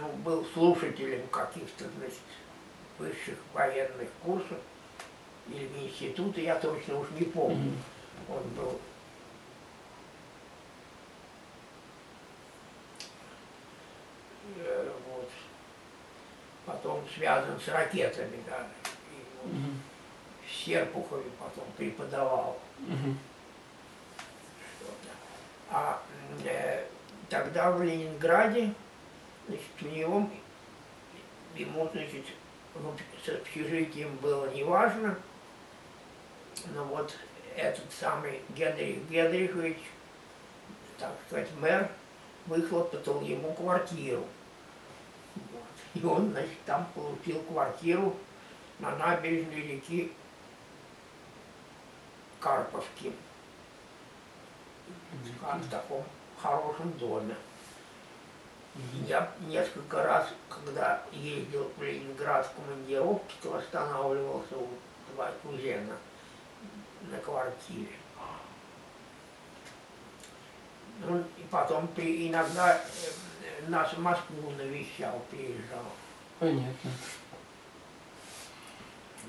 ну, был слушателем каких-то, значит, высших военных курсов или института, я точно уж не помню. Он был э, вот, потом связан с ракетами даже. И вот в Серпухове потом преподавал. Мгм. А э, тогда в Ленинграде, значит, у него, ему, значит, с общежитием было неважно, но вот этот самый Генрих Генрихович, так сказать, мэр, выхлопотал ему квартиру. Вот. И он, значит, там получил квартиру на набережной реки Карповки в таком хорошем доме. Я несколько раз, когда ездил в Ленинград в командировке, то останавливался у два кузена на квартире. Ну, и потом при, иногда э, нас в Москву навещал, приезжал. Понятно.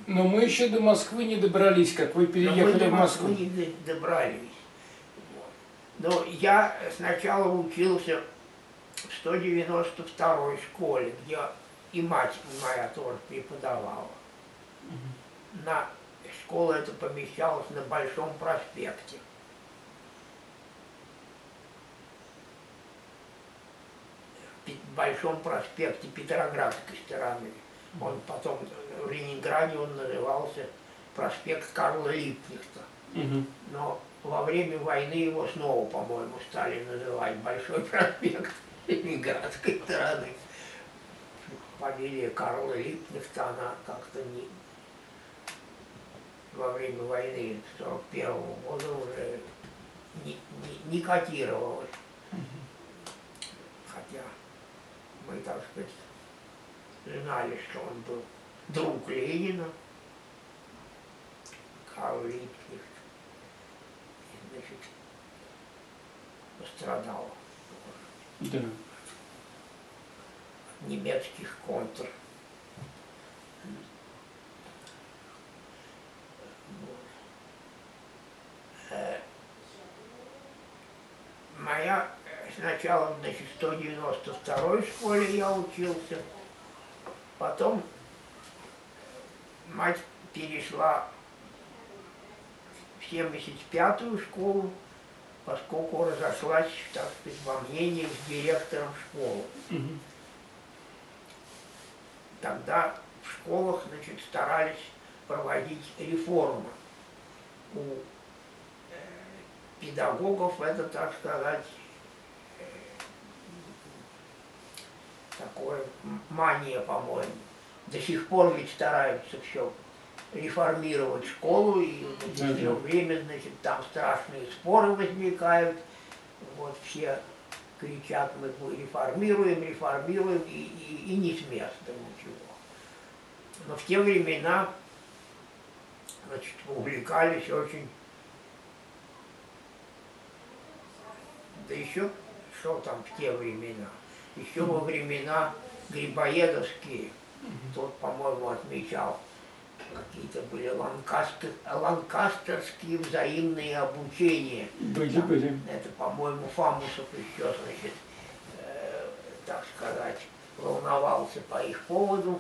Но мы еще до Москвы не добрались, как вы Но мы переехали до в Москву. Москвы не добрались. Но я сначала учился в 192 школе, где и мать моя тоже преподавала. На школа эта помещалась на Большом проспекте. В Большом проспекте Петроградской стороны. Он потом в Ленинграде он назывался проспект Карла Липкнехта. Мгм. Но во время войны его снова, по-моему, стали называть Большой проспект Ленинградской стороны. Фамилия Карла Липкнехта, она как-то не во время войны 41 года уже не, не, не котировалась. Хотя мы, так сказать, знали, что он был друг Ленина, Карл Липкнехт. Значит, пострадал Да. от немецких контр. Э, Моя сначала, значит, в 192 школе я учился, потом мать перешла в 75-ю школу, поскольку разошлась, так сказать, во мнениях с директором школы. Тогда в школах, значит, старались проводить реформы. У э, педагогов это, так сказать, э, такое мания, по-моему. До сих пор ведь стараются все реформировать школу, и да. время, значит, там страшные споры возникают. Вот все кричат, мы реформируем, реформируем, и, и, и не с места ничего. Но в те времена значит, увлекались очень, да еще, что там в те времена, еще во времена Грибоедовские, тот, по-моему, отмечал, какие-то были ланкастер, ланкастерские взаимные обучения. Были, Там, были. Это, по-моему, Фамусов еще, значит, э, так сказать, волновался по их поводу.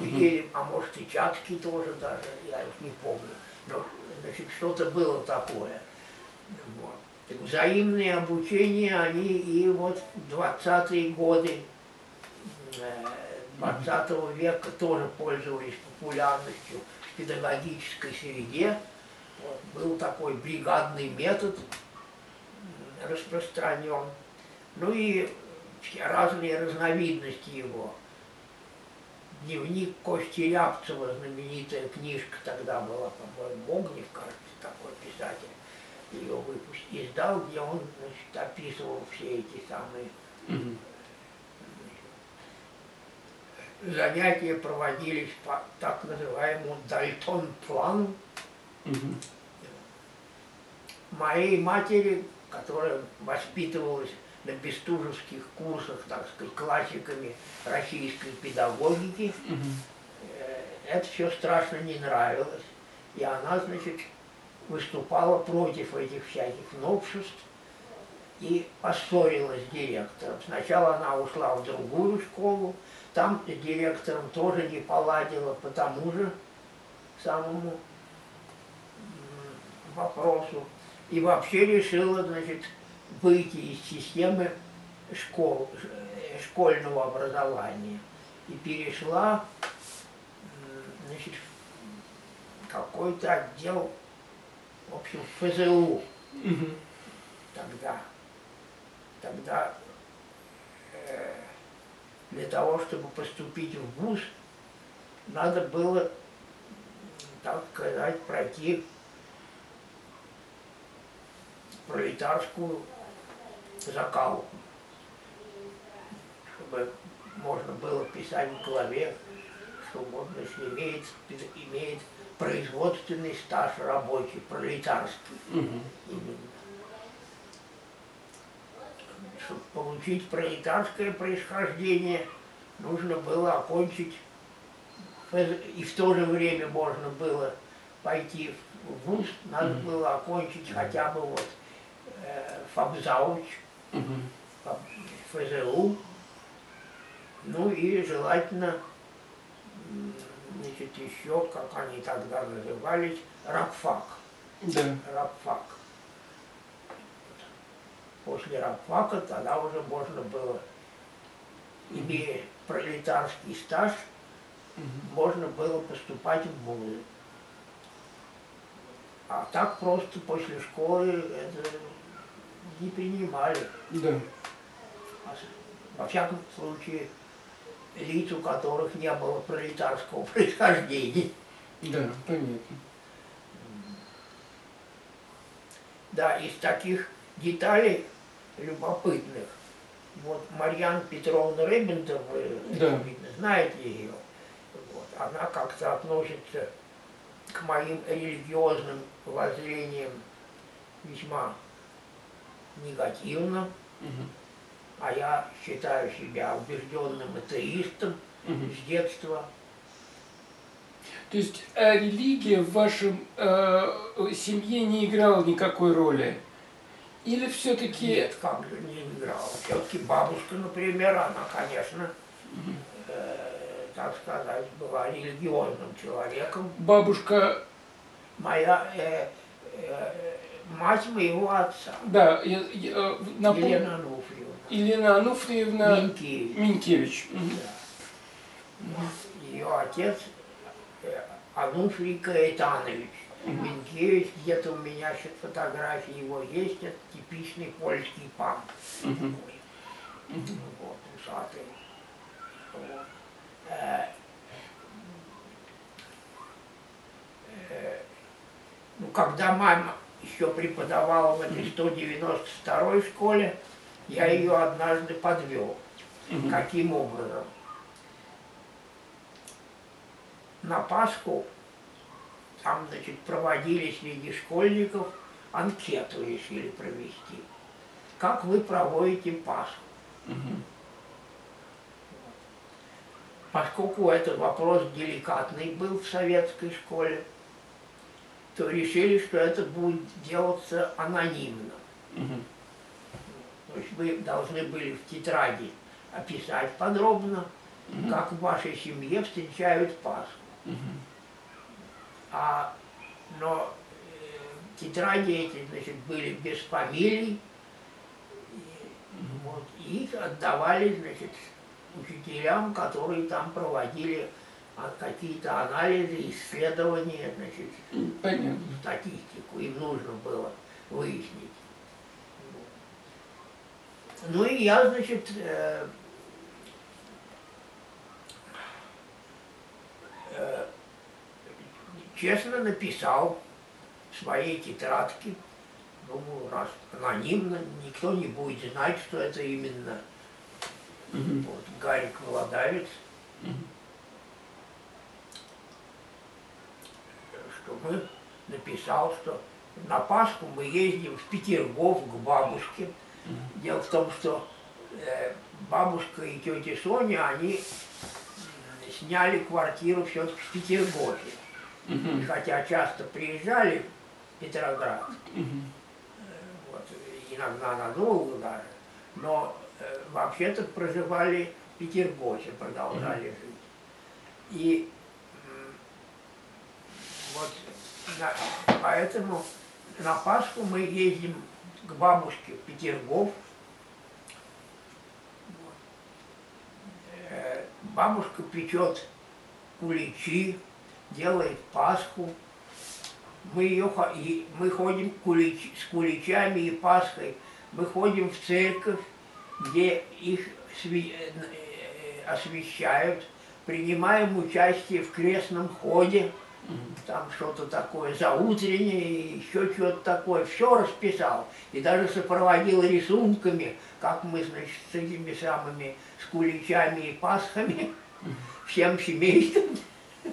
Или, а может и Чацкий тоже даже, я уж не помню. Но, значит, что-то было такое. Вот. Так взаимные обучения, они и вот в 20-е годы э, 20 века тоже пользовались популярностью в педагогической среде. Вот, был такой бригадный метод м, распространен. Ну и разные разновидности его. Дневник Кости Рябцева, знаменитая книжка тогда была, по-моему, Огнев, кажется, такой писатель, ее выпустил, издал, где он значит, описывал все эти самые. Занятия проводились по так называемому Дальтон-плану. Мгм. Моей матери, которая воспитывалась на бестужевских курсах, так сказать, классиками российской педагогики, э, это все страшно не нравилось. И она, значит, выступала против этих всяких новшеств и поссорилась с директором. Сначала она ушла в другую школу, там с директором тоже не поладила по тому же самому вопросу. И вообще решила, значит, выйти из системы школ, э, школьного образования. И перешла значит, в какой-то отдел, в общем, ФЗУ Мгм. тогда. Тогда э, для того, чтобы поступить в ВУЗ, надо было, так сказать, пройти пролетарскую закалку, чтобы можно было писать в главе, что вот, значит, имеет, имеет производственный стаж рабочий, пролетарский Мгм. Чтобы получить пролетарское происхождение, нужно было окончить, и в то же время можно было пойти в ВУЗ, надо Мгм. было окончить хотя бы вот э, фабзауч, Мгм. фаб- ФЗУ, ну и желательно, значит, еще, как они тогда назывались, рабфак Да. рабфак. После рабфака тогда уже можно было имея пролетарский стаж, можно было поступать в вузы. А так просто после школы это не принимали. Да. Во всяком случае, лиц, у которых не было пролетарского происхождения. Да, понятно. Да, из таких деталей любопытных. Вот Марьяна Петровна Рыбентов, вы, Да. видно, знаете ее. Вот, она как-то относится к моим религиозным воззрениям весьма негативно, Мгм. а я считаю себя убежденным атеистом Мгм. с детства. То есть э, религия в вашем э, семье не играла никакой роли? Или все-таки... Нет, как же не играл. Все-таки бабушка, например, она, конечно, э, так сказать, была религиозным человеком. Бабушка, Моя э, э, мать моего отца, да, я, я, э, напом- Елена Ануфриевна, Елена Ануфриевна Минкевич. Минкевич. Да. Ее отец э, Ануфрий Каэтанович. Минкевич, где-то у меня сейчас фотографии его есть, это типичный польский пан. Такой. Вот, усатый. Вот. Э, э, Ну, когда мама еще преподавала в этой 192 школе, я ее однажды подвел. Мгм. Каким образом? На Пасху там, значит, проводили среди школьников анкету решили провести. Как вы проводите Пасху? Мгм. Поскольку этот вопрос деликатный был в советской школе, то решили, что это будет делаться анонимно. Мгм. То есть вы должны были в тетради описать подробно, Мгм. как в вашей семье встречают Пасху. Мгм. А, но э, тетради эти, значит, были без фамилий, и, вот, и их отдавали, значит, учителям, которые там проводили а, какие-то анализы, исследования, значит, Понятно. статистику, им нужно было выяснить. Ну и я, значит, э, э, честно написал в своей тетрадке, думаю, раз анонимно, никто не будет знать, что это именно Мгм. вот, Гарик Володавец, Мгм. что мы написал, что на Пасху мы ездим в Петергоф к бабушке. Дело в том, что э, бабушка и тетя Соня, они м, сняли квартиру все-таки в Петергофе. И Мгм. хотя часто приезжали в Петроград, Мгм. вот, иногда надолго даже, но э, вообще-то проживали в Петергофе, продолжали жить. И вот на- поэтому на Пасху мы ездим к бабушке в Петергоф. Вот. Э, Бабушка печет куличи, делает Пасху. Мы, ее, мы ходим кулич- с куличами и Пасхой. Мы ходим в церковь, где их э, э, освещают, принимаем участие в крестном ходе, там что-то такое заутреннее, еще что-то такое, все расписал. И даже сопроводил рисунками, как мы, значит, с этими самыми, с куличами и пасхами, всем семейством,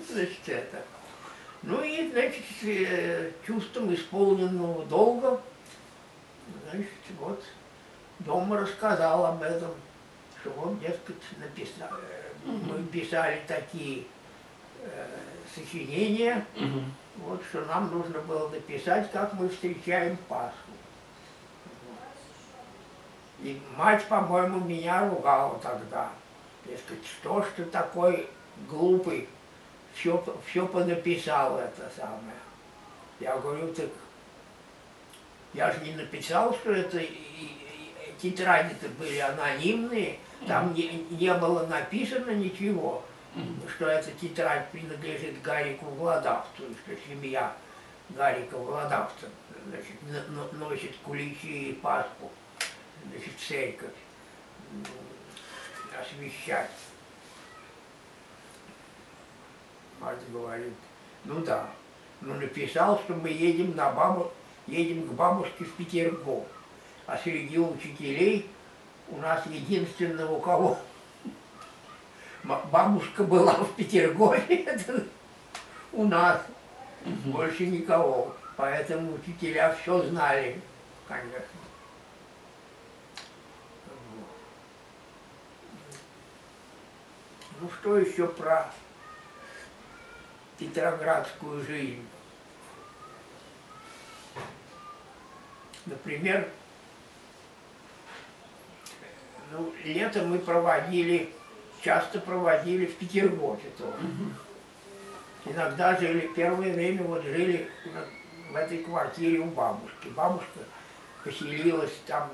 значит, это. Ну и, значит, э, чувством исполненного долга, значит, вот, дома рассказал об этом, что вот, дескать, написал, э, мы писали такие э, сочинения, Мгм. вот что нам нужно было написать, как мы встречаем Пасху. И мать, по-моему, меня ругала тогда. Дескать, что ж ты такой глупый, все, все понаписал это самое. Я говорю, так я же не написал, что это и- и- тетради-то были анонимные, там не, не было написано ничего, что эта тетрадь принадлежит Гарику Владавцу, что семья Гарика Владавца значит, носит куличи и Пасху значит, церковь м, освещать. Мать говорит, ну да, ну написал, что мы едем на бабу, едем к бабушке в Петергоф. А среди учителей у нас единственного, у кого бабушка была в Петергофе, это у нас. Больше никого. Поэтому учителя все знали, конечно. Ну что еще про петроградскую жизнь? Например, ну, лето мы проводили, часто проводили в Петергофе тоже. Иногда жили, первое время вот жили в этой квартире у бабушки. Бабушка поселилась там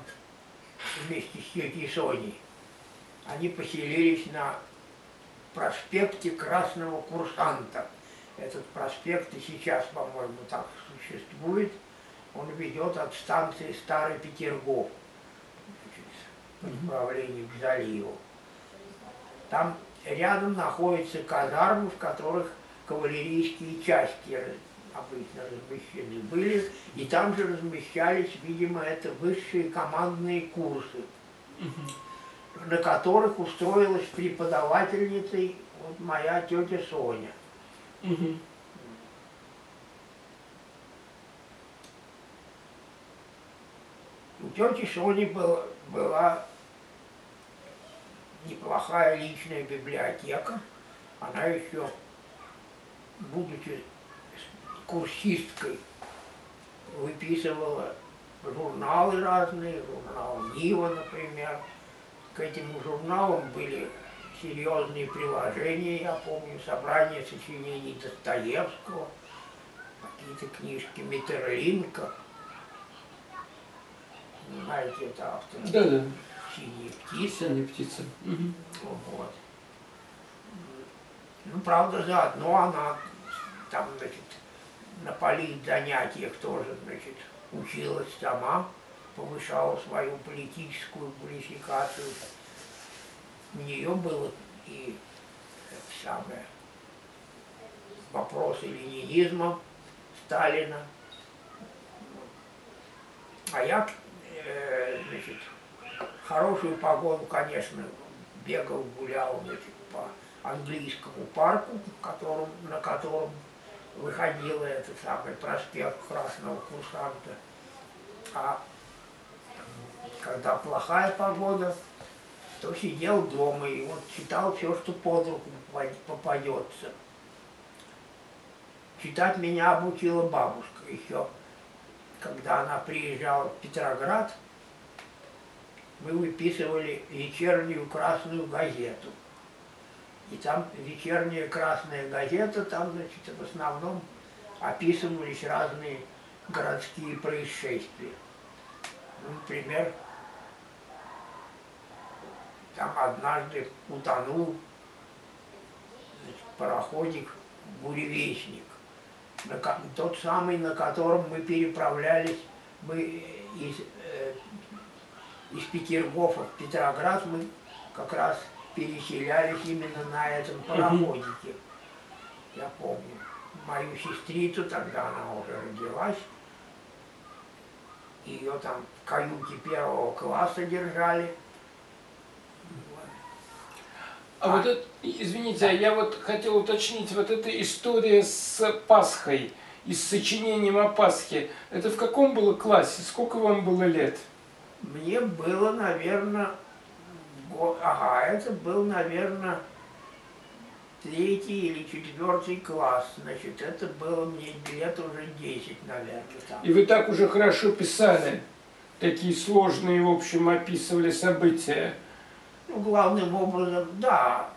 вместе с тетей Соней. Они поселились на проспекте Красного Курсанта. Этот проспект и сейчас, по-моему, так существует. Он ведет от станции Старый Петергоф по направлению к заливу. Там рядом находятся казармы, в которых кавалерийские части обычно размещены были, и там же размещались, видимо, это высшие командные курсы, на которых устроилась преподавательницей вот моя тетя Соня. Мгм. У тети Сони был- была неплохая личная библиотека. Она еще, будучи курсисткой, выписывала журналы разные, журнал Нива, например. К этим журналам были серьезные приложения, я помню, собрание сочинений Достоевского, какие-то книжки Метерлинка. Знаете, это автор Да-да. «Синие птицы». Синяя птица. Мгм. Вот. Ну, правда, заодно она там, значит, на полих занятиях тоже, значит, училась сама, повышала свою политическую квалификацию. У нее было и это самое, вопросы ленинизма Сталина. А я, э, значит, хорошую погоду, конечно, бегал, гулял значит, по английскому парку, которым, на котором выходил этот самый проспект Красного Курсанта. А когда плохая погода, то сидел дома и вот читал все, что под руку попад- попадется. Читать меня обучила бабушка еще, когда она приезжала в Петроград, мы выписывали вечернюю красную газету. И там вечерняя красная газета, там, значит, в основном описывались разные городские происшествия. Ну, например, там однажды утонул значит, пароходик «Буревестник», на тот самый, на котором мы переправлялись, мы из, э, из Петергофа в Петроград, мы как раз переселялись именно на этом пароходике. Я помню мою сестрицу, тогда она уже родилась, ее там в каюте первого класса держали. А вот это, извините, а я вот хотел уточнить, вот эта история с Пасхой и с сочинением о Пасхе, это в каком было классе? Сколько вам было лет? Мне было, наверное, год, ага, это был, наверное, третий или четвертый класс. Значит, это было мне лет уже 10, наверное, там. И вы так уже хорошо писали, такие сложные, в общем, описывали события. Ну, главным образом, да,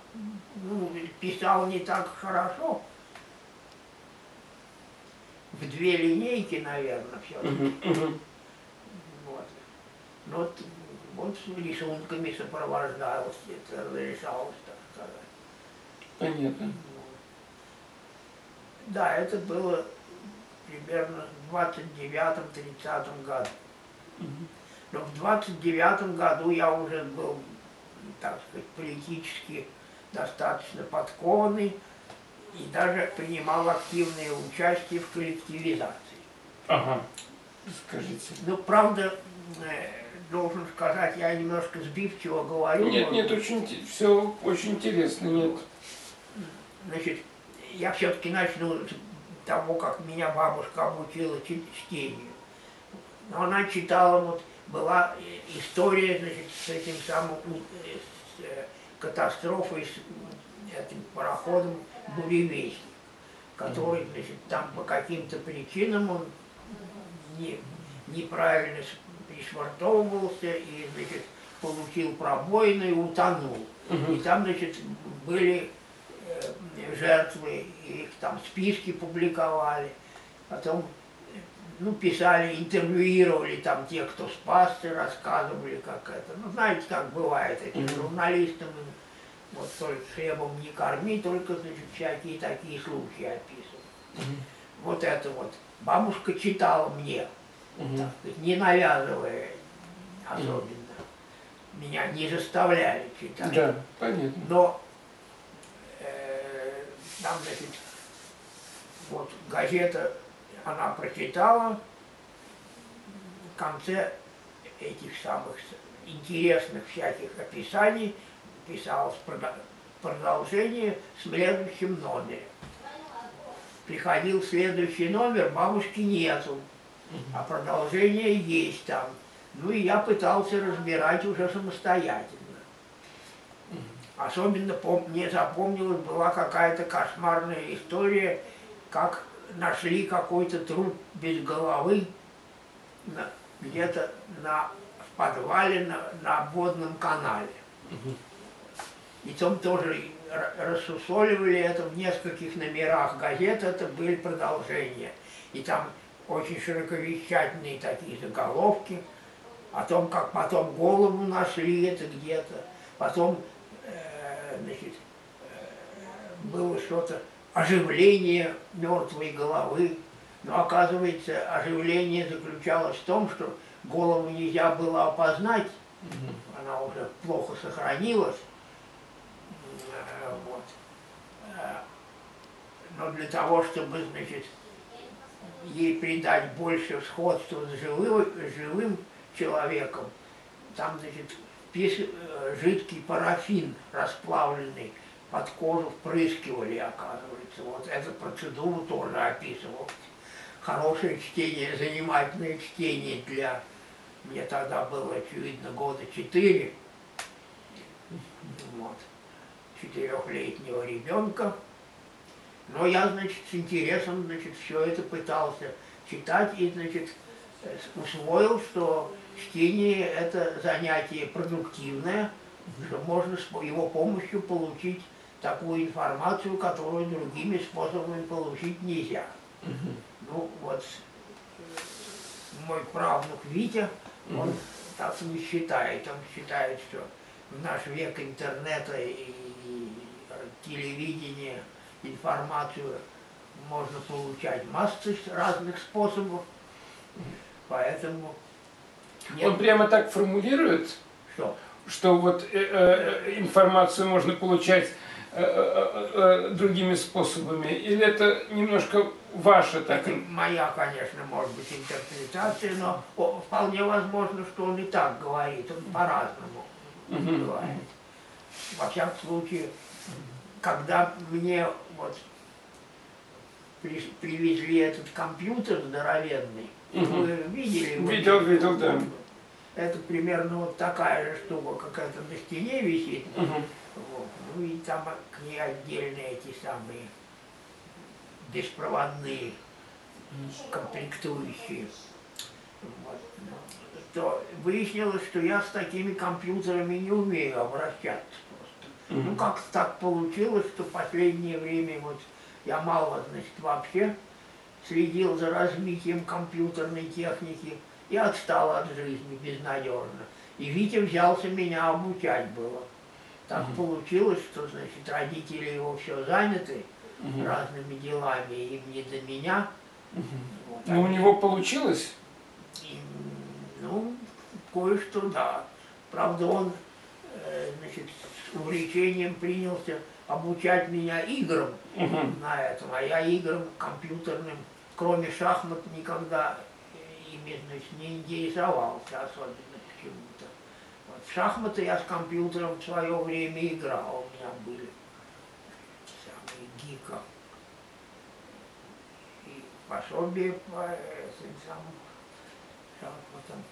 ну, писал не так хорошо. В две линейки, наверное, все. Вот. Ну, вот, вот рисунками сопровождалось, это разрешалось, так сказать. Понятно. Да, это было примерно в 29-30 году. Но в 29 году я уже был, так сказать, политически достаточно подкованный и даже принимал активное участие в коллективизации. Ага. Скажите. Ну, правда, э, должен сказать, я немножко сбивчиво говорю. Нет, может нет, очень, все очень интересно, нет. Значит, я все-таки начну с того, как меня бабушка обучила чи- чтению. Но она читала, вот, была э, история, значит, с этим самым, э, с э, катастрофой, с этим пароходом «Буревестник», который, значит, там по каким-то причинам он не, неправильно пришвартовывался и, значит, получил пробоины и утонул. И там, значит, были жертвы, их там списки публиковали, потом ну, писали, интервьюировали там те, кто спасся, рассказывали, как это. Ну, знаете, как бывает этим журналистам, вот только хлебом не корми, только, значит, всякие такие случаи описывают. Вот это вот. Бабушка читала мне, так сказать, не навязывая особенно. Меня не заставляли читать. Да, понятно. Но э, там, значит, вот газета, она прочитала, в конце этих самых интересных всяких описаний писалось продо- продолжение в следующем номере. Приходил следующий номер, бабушки нету, а продолжение есть там. Ну и я пытался разбирать уже самостоятельно. Особенно пом- мне запомнилась была какая-то кошмарная история, как нашли какой-то труп без головы где-то на, в подвале на, на обводном канале. И там тоже рассусоливали это в нескольких номерах газет, это были продолжения. И там очень широковещательные такие заголовки о том, как потом голову нашли это где-то, потом э, значит, э, было что-то оживление мертвой головы. Но оказывается, оживление заключалось в том, что голову нельзя было опознать, она уже плохо сохранилась. Э, Вот. Э, Но для того, чтобы, значит, ей придать больше сходства с живым, живым человеком, там, значит, э, жидкий парафин расплавленный под кожу впрыскивали, оказывается. Вот эту процедуру тоже описывал. Хорошее чтение, занимательное чтение для... Мне тогда было, очевидно, года четыре. Вот. Четырехлетнего ребенка. Но я, значит, с интересом, значит, все это пытался читать и, значит, э, усвоил, что чтение – это занятие продуктивное, что можно с его помощью получить такую информацию, которую другими способами получить нельзя. Ну, вот э, мой правнук Витя, он так не считает. Он считает, что в наш век интернета и телевидения информацию можно получать массой разных способов. Поэтому нет, Он прямо так формулирует, что что вот э, э, информацию можно получать э, э, э, другими способами, или это немножко ваше так? это моя, конечно, может быть интерпретация, но вполне возможно, что он и так говорит, он по-разному Мгм. бывает. Во всяком случае, когда мне вот при- привезли этот компьютер здоровенный, вы видели? Видел, видел, да. Это примерно вот такая же штука, какая-то на стене висит. Мгм. Ну и там к ней отдельные эти самые беспроводные комплектующие. Вот. То выяснилось, что я с такими компьютерами не умею обращаться просто. Ну Мгм. как так получилось, что в последнее время вот я мало, значит, вообще следил за развитием компьютерной техники и отстал от жизни безнадежно. И Витя взялся меня обучать было. Так Мгм. получилось, что, значит, родители его все заняты Мгм. разными делами, им не до меня. Мгм. Вот, Ну, у они- него получилось? и, ну, кое-что да. Правда, он, э, значит, с увлечением принялся обучать меня играм Мгм. на этом, а я играм компьютерным, кроме шахмат, никогда ими, значит, не интересовался особенно в шахматы я с компьютером в свое время играл, у меня были самые гика. И пособие по этим самым шахматам.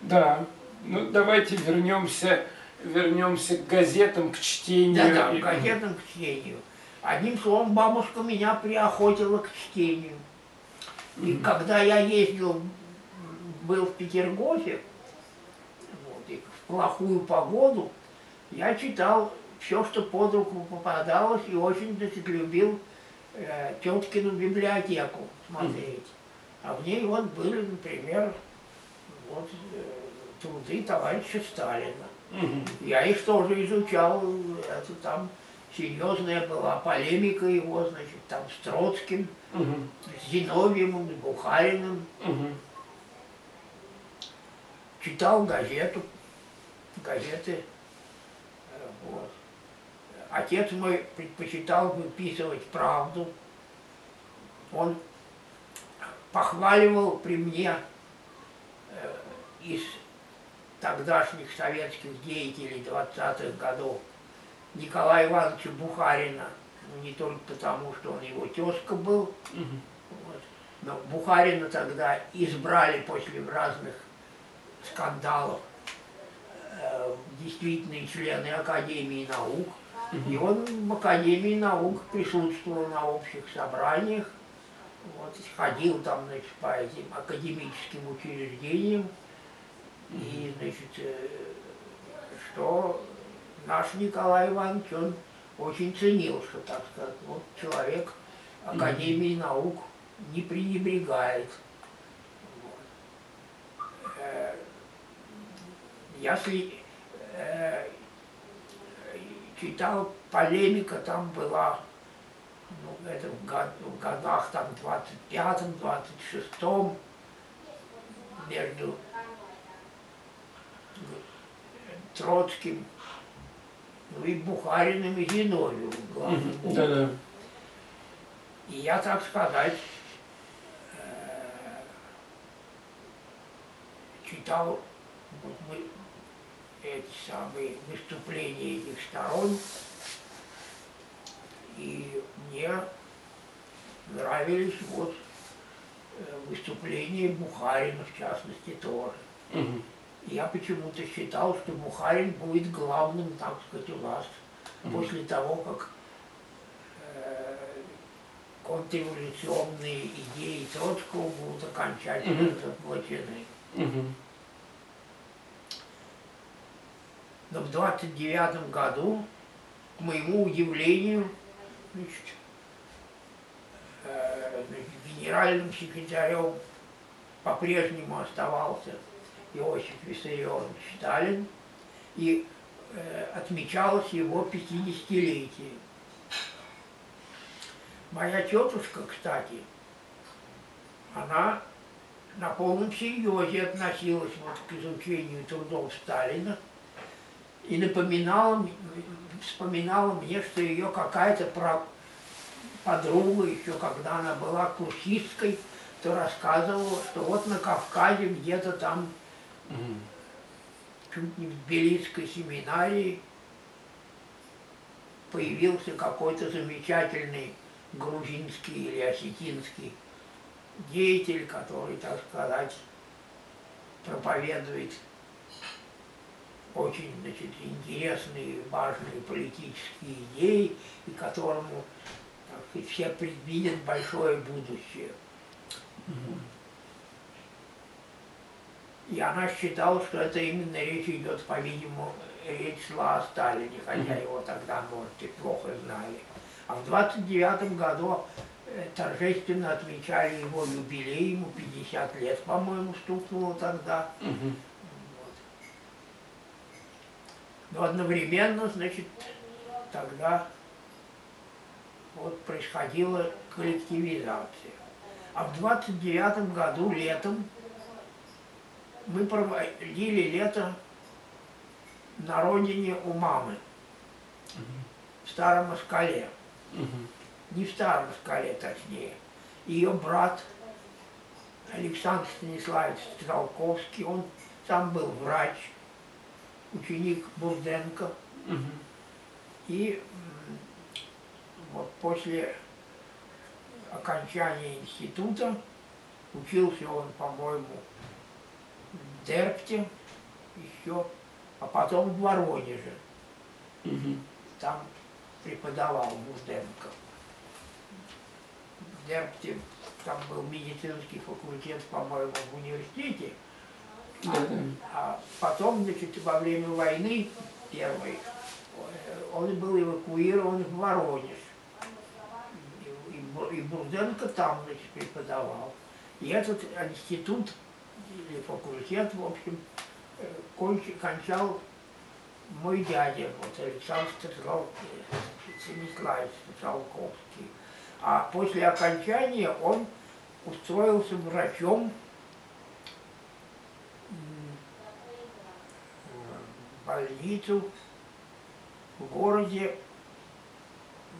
Да. Ну, давайте вернемся, вернемся к газетам, к чтению. Да-да, И- к газетам к чтению. Одним словом, бабушка меня приохотила к чтению. И Мгм. когда я ездил, был в Петергофе, плохую погоду, я читал все, что под руку попадалось, и очень, значит, любил э, теткину библиотеку смотреть. А в ней вот были, например, вот, э, труды товарища Сталина. Я их тоже изучал, это там серьезная была полемика его, значит, там с Троцким, с Зиновьевым, с Бухариным. Читал газету, газеты. Вот. Отец мой предпочитал выписывать правду. Он похваливал при мне э, из тогдашних советских деятелей 20-х годов Николая Ивановича Бухарина. Ну, не только потому, что он его тезка был, Мгм. вот. Но Бухарина тогда избрали после разных скандалов действительные члены Академии наук. И он в Академии наук присутствовал на общих собраниях, вот, ходил там значит, по этим академическим учреждениям. И, значит, э, что наш Николай Иванович, он очень ценил, что, так сказать, вот человек Академии наук не пренебрегает. Вот. Если э, читал, полемика там была, ну, это в, год- в годах там 25-м, 26-м, между Троцким, ну и Бухариным и Зиновьевым главным Мгм. образом. Да-да. И я, так сказать, э, читал вот мы эти самые выступления этих сторон, и мне нравились вот э, выступления Бухарина, в частности, тоже. Мгм. Я почему-то считал, что Бухарин будет главным, так сказать, у нас Мгм. после того, как э, контрреволюционные идеи Троцкого будут окончательно заплачены. Мгм. Но в 29 году, к моему удивлению, значит, э, генеральным секретарем по-прежнему оставался Иосиф Виссарионович Сталин, и э, отмечалось его 50-летие. Моя тетушка, кстати, она на полном серьезе относилась вот к изучению трудов Сталина и напоминала, вспоминала мне, что ее какая-то подруга, еще когда она была курсисткой, то рассказывала, что вот на Кавказе где-то там Мгм. чуть не в Белицкой семинарии появился какой-то замечательный грузинский или осетинский деятель, который, так сказать, проповедует очень значит, интересные, важные политические идеи, и которому так сказать, все предвидят большое будущее. И она считала, что это именно речь идет, по-видимому, речь шла о Сталине, хотя его тогда, может, и плохо знали. А в 29 году э, торжественно отмечали его юбилей, ему 50 лет, по-моему, стукнуло тогда. Мгм. Но одновременно, значит, тогда вот происходила коллективизация. А в 29 году летом мы проводили лето на родине у мамы, в Старом Москале. Не в Старом Москале, точнее. Ее брат Александр Станиславович Стрелковский, он сам был врач, ученик Бурденко. И вот после окончания института учился он, по-моему, в Дерпте еще, а потом в Воронеже. Там преподавал Бурденко. В Дерпте там был медицинский факультет, по-моему, в университете. А потом, значит, во время войны первой, он был эвакуирован в Воронеж. И, и, Бурденко там, значит, преподавал. И этот институт или факультет, в общем, э, кончи, кончал мой дядя, вот Александр Станиславович Циолковский. А после окончания он устроился врачом в больницу в городе.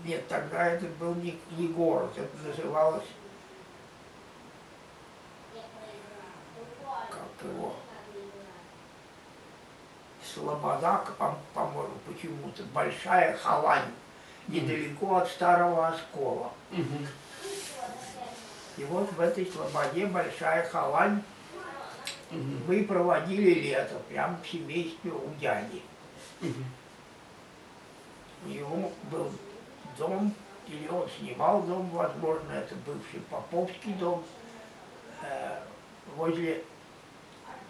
Нет, тогда это был не, не город, это называлось как его Слобода, по-моему, почему-то, Большая Халань, недалеко от Старого Оскола. И вот в этой Слободе Большая Халань мы проводили лето, прям в семействе у дяди. У него был дом, или он снимал дом, возможно, это бывший Поповский дом, э, возле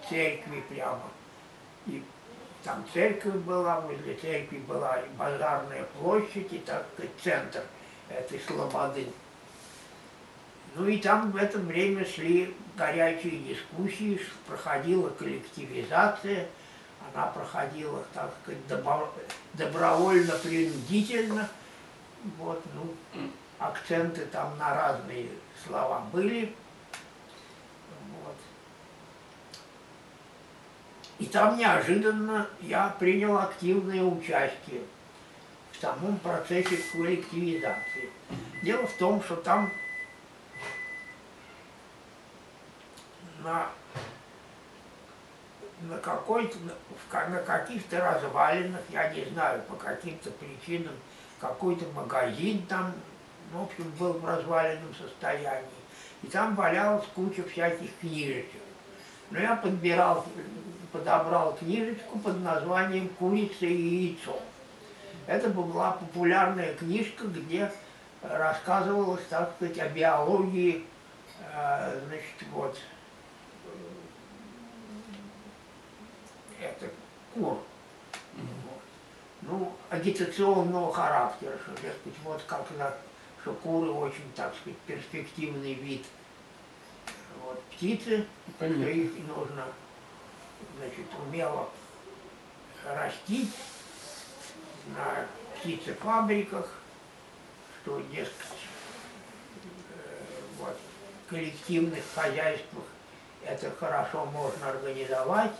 церкви прямо. И там церковь была, возле церкви была и базарная площадь, и так сказать, центр этой слободы. Ну и там в это время шли горячие дискуссии, проходила коллективизация, она проходила, так сказать, добровольно-принудительно. Вот, ну, акценты там на разные слова были. Вот. И там неожиданно я принял активное участие в самом процессе коллективизации. Дело в том, что там на, на какой-то, на каких-то развалинах, я не знаю, по каким-то причинам, какой-то магазин там, в общем, был в разваленном состоянии. И там валялась куча всяких книжечек. Но я подбирал, подобрал книжечку под названием «Курица и яйцо». Это была популярная книжка, где рассказывалось, так сказать, о биологии, э, значит, вот, это кур. Вот. Ну, агитационного характера, что, дескать, вот как на, что куры очень, так сказать, перспективный вид вот, птицы, Понятно. что их нужно, значит, умело растить на птицефабриках, что, дескать, э, вот, коллективных хозяйствах это хорошо можно организовать.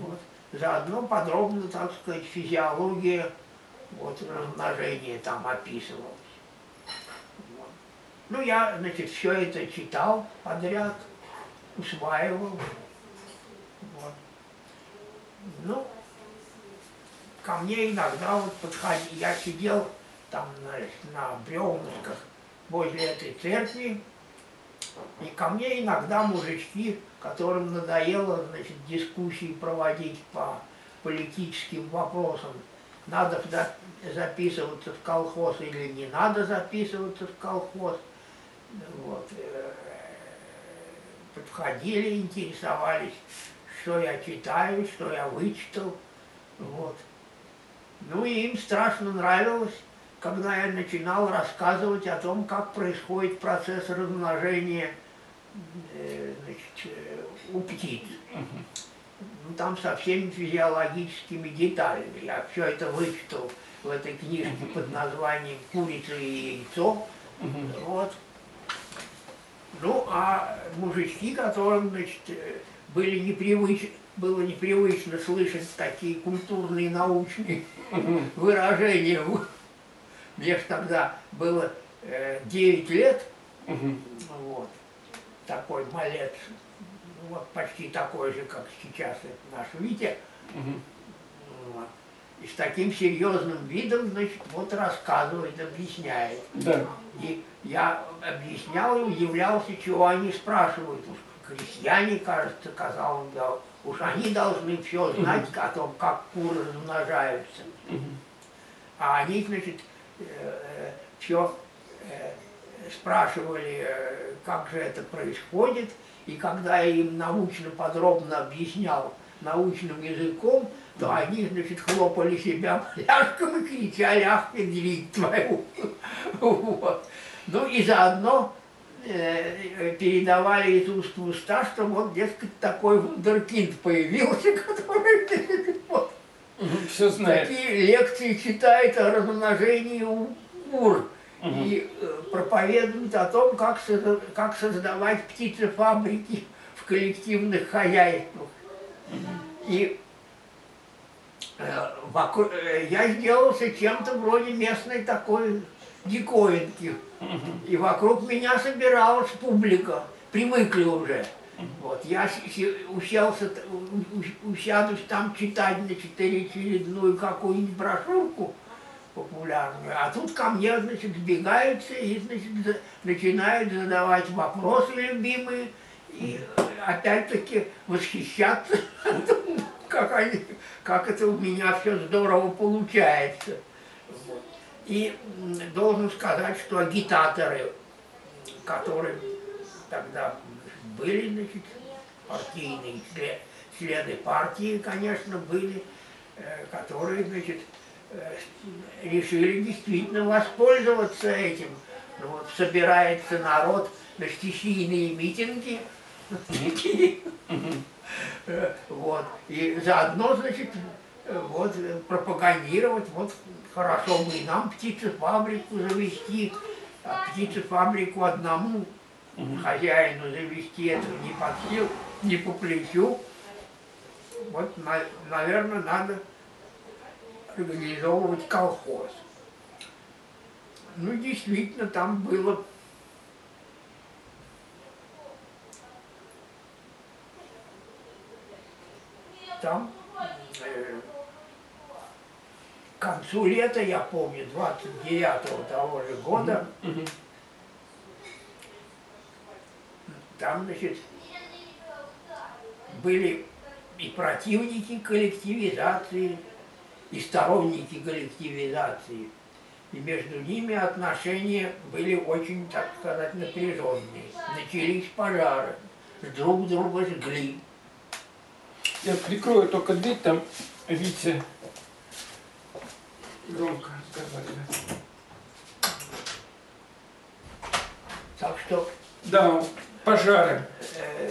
Вот. Заодно подробно, так сказать, физиология вот, размножения там описывалась. Вот. Ну, я, значит, все это читал подряд, усваивал. Вот. Ну, ко мне иногда вот подходи, я сидел там на, на бревнышках возле этой церкви, и ко мне иногда мужички, которым надоело значит, дискуссии проводить по политическим вопросам, надо записываться в колхоз или не надо записываться в колхоз. Вот. Э, подходили, интересовались, что я читаю, что я вычитал. Вот. Ну и им страшно нравилось когда я начинал рассказывать о том, как происходит процесс размножения значит, э, у птиц. ну, там со всеми физиологическими деталями. Я все это вычитал в этой книжке под названием «Курица и яйцо». Вот. Ну, а мужички, которым, значит, э, были непривычны, было непривычно слышать такие культурные научные выражения. Мне же тогда было э, 9 лет, вот, такой ну, вот почти такой же, как сейчас это наш Витя. Вот. И с таким серьезным видом, значит, вот рассказывает, объясняет. Да. И я объяснял и удивлялся, чего они спрашивают. Уж крестьяне, кажется, сказал он, да, уж они должны все знать о том, как куры размножаются. А они, значит, все спрашивали, э, как же это происходит. И когда я им научно подробно объяснял научным языком, то они, значит, хлопали себя пляшком и кричали, ах, медведь твою. Вот. Ну и заодно э, передавали из уст в уста, что вот, дескать, такой вундеркинд появился, который вот, Все знает. такие лекции читает о размножении у кур и э, проповедует о том, как, как создавать птицефабрики в коллективных хозяйствах. И э, вокруг- э, я сделался чем-то вроде местной такой диковинки. И вокруг меня собиралась публика, привыкли уже. Вот, я уселся, усядусь там читать, значит, очередную какую-нибудь брошюрку популярную, а тут ко мне, значит, сбегаются и, значит, начинают задавать вопросы любимые, и опять-таки восхищаться, как, они, как это у меня все здорово получается. И должен сказать, что агитаторы, которые тогда были, значит, партийные чле- члены партии, конечно, были, э, которые, значит, решили действительно воспользоваться этим. Ну, вот, собирается народ на стихийные митинги, э, вот, и заодно, значит, э, вот, э, пропагандировать, вот, хорошо бы и нам птицефабрику завести, а птицефабрику одному хозяину завести это не под сил, не по плечу. Вот, наверное, надо организовывать колхоз. Ну, действительно, там было там э, к концу лета, я помню, 29-го того же года, там, значит, были и противники коллективизации, и сторонники коллективизации. И между ними отношения были очень, так сказать, напряженные. Начались пожары, друг друга жгли. Я прикрою только дверь, там Витя громко разговаривает. Так что Да, пожары. э,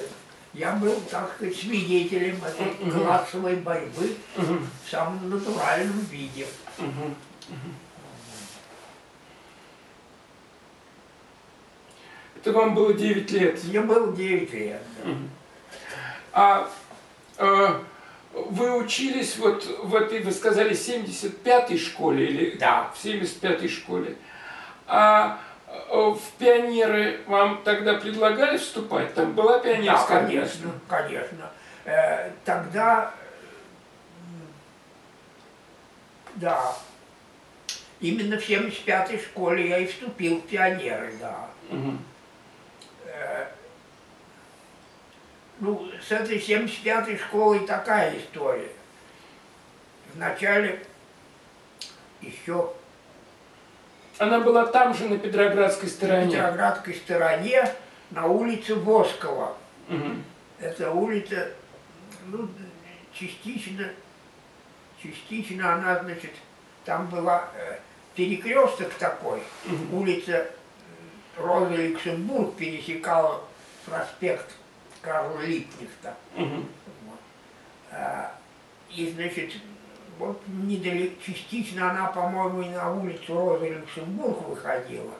я был, так сказать, свидетелем этой классовой борьбы в самом натуральном виде. Это вам было 9 лет. Мне было 9 лет. да. А э, вы учились вот в этой, вы сказали, 75-й школе или Да. в 75-й школе. А в пионеры вам тогда предлагали вступать? Там была Да, пионерская конечно, конечно. Э, тогда, да, именно в 75-й школе я и вступил в пионеры, да. Э, ну, с этой 75-й школой такая история. Вначале еще Она была там же, на Петроградской стороне. Петроградской стороне на улице Воскова. Мгм. Эта улица, ну, частично, частично она, значит, там была э, перекресток такой, улица э, Роза Люксембург пересекала проспект Карла Липкнехта. Мгм. Вот. Э, и, значит, вот недалеко, частично она, по-моему, и на улицу Роза Люксембург выходила.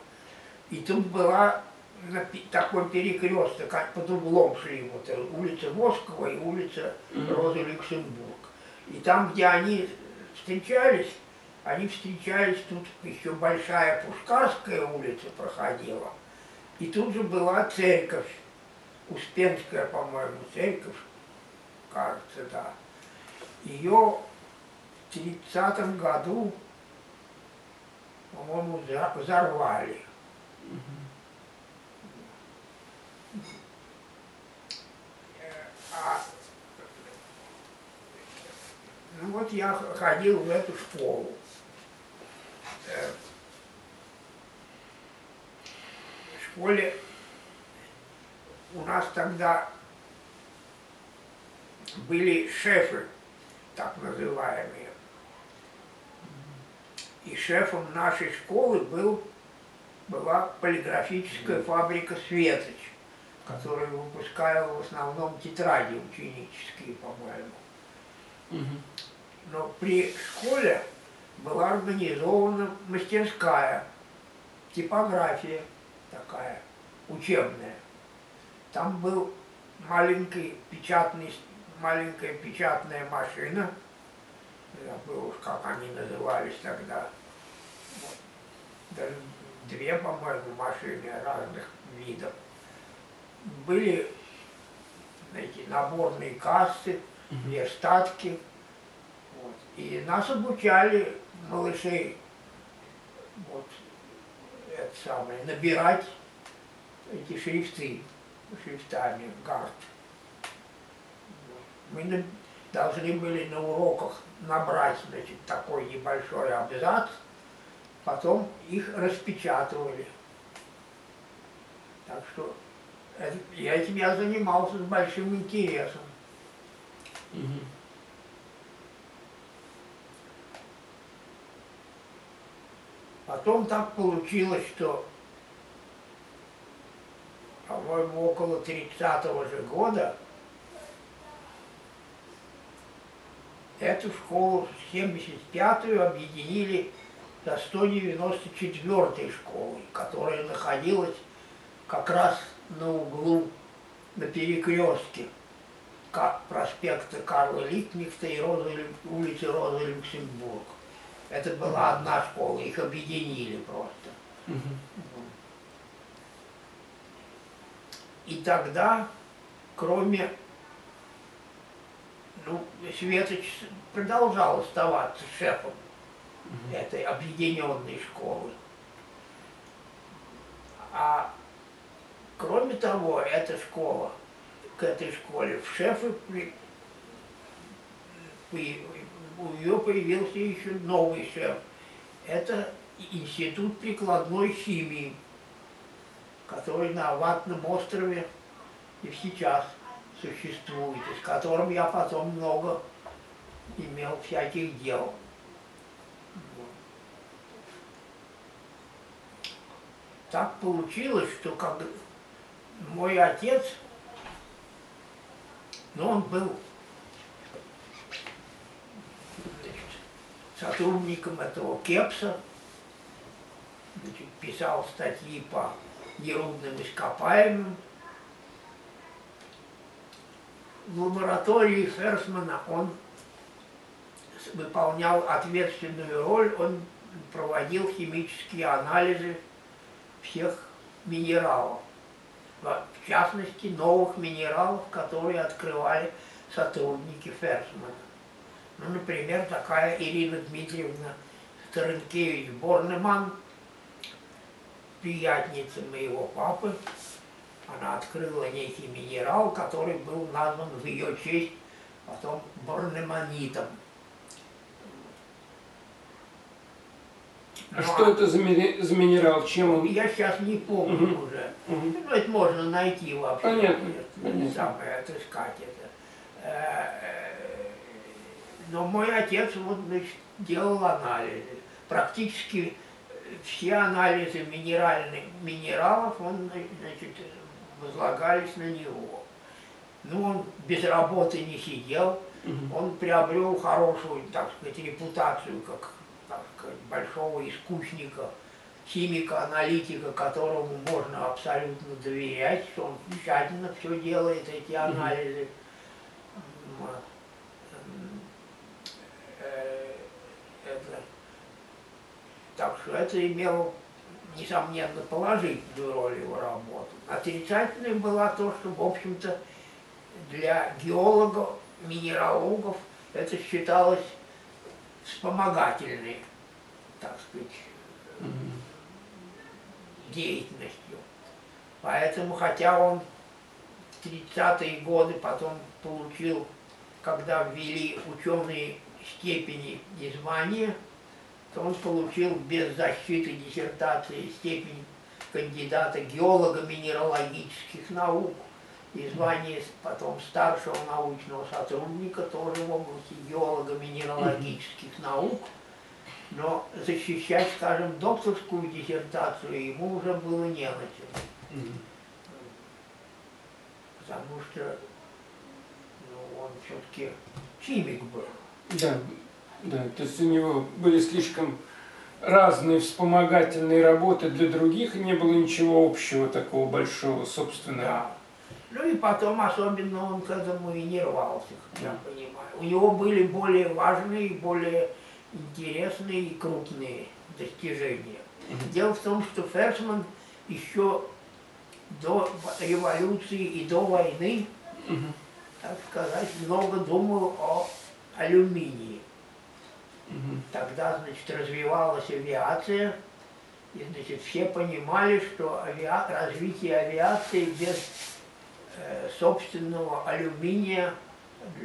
И тут была на такой перекресток, как под углом шли, вот э, улица Воскова и улица Роза Люксембург. И там, где они встречались, они встречались, тут еще большая Пушкарская улица проходила, и тут же была церковь, Успенская, по-моему, церковь, кажется, да. Ее 30 году, по-моему, взорвали. А, ну вот я ходил в эту школу. Э, в школе у нас тогда были шефы, так называемые. И шефом нашей школы был, была полиграфическая фабрика «Светоч», которая выпускала в основном тетради ученические, по-моему. Но при школе была организована мастерская, типография такая, учебная. Там был маленький печатный, маленькая печатная машина, забыл уж, как они назывались тогда, даже две, по-моему, машины разных видов. Были эти наборные кассы, верстатки, вот. и нас обучали малышей вот, это самое, набирать эти шрифты шрифтами карт. Мы должны были на уроках набрать значит, такой небольшой абзац, потом их распечатывали. Так что это, я этим я занимался с большим интересом. Потом так получилось, что по-моему, около 30-го же года эту школу 75-ю объединили со 194-й школой, которая находилась как раз на углу, на перекрестке проспекта Карла Литнихта и Розы, улицы Розы Люксембург. Это была одна школа, их объединили просто. И тогда, кроме, ну, Светоч продолжал оставаться шефом угу. этой объединенной школы. А кроме того, эта школа, к этой школе в шефы при, при, у нее появился еще новый шеф. Это институт прикладной химии который на Ватном острове и сейчас существует, с которым я потом много имел всяких дел. Так получилось, что как мой отец, ну он был значит, сотрудником этого Кепса, значит, писал статьи по нерудным ископаемым. В лаборатории Ферсмана он выполнял ответственную роль, он проводил химические анализы всех минералов, в частности новых минералов, которые открывали сотрудники Ферсмана. Ну, например, такая Ирина Дмитриевна Старенкевич-Борнеман – приятница моего папы, она открыла некий минерал, который был назван в ее честь потом борнемонитом. А что это за, ми за минерал? Чем он? Я сейчас не помню угу. уже. Угу. Ну, это можно найти вообще. Понятно. Это, самое, отыскать это. Э, э, но мой отец вот, значит, делал анализы. Практически все анализы минеральных минералов, он, значит, возлагались на него. Ну, он без работы не сидел, он приобрел хорошую, так сказать, репутацию как большого искусника, химика, аналитика, которому можно абсолютно доверять, что он тщательно все делает, эти анализы. Вот. Э, это, так что это имело, несомненно, положительную роль его работы. Отрицательной была то, что, в общем-то, для геологов, минералогов это считалось вспомогательной, так сказать, деятельностью. Поэтому, хотя он в 30-е годы потом получил, когда ввели ученые степени и звания, то он получил без защиты диссертации степень кандидата геолого-минералогических наук и звание потом старшего научного сотрудника тоже в области геолого-минералогических наук. Но защищать, скажем, докторскую диссертацию ему уже было не на чем. Потому что ну, он все-таки химик был. Да, да, то есть у него были слишком разные вспомогательные работы для других, и не было ничего общего такого большого, собственно. Да. Ну и потом особенно он к этому и не рвался, я понимаю. У него были более важные, более интересные и крупные достижения. Дело в том, что Ферсман еще до революции и до войны, так сказать, много думал о алюминии. Тогда, значит, развивалась авиация, и, значит, все понимали, что авиа... развитие авиации без э, собственного алюминия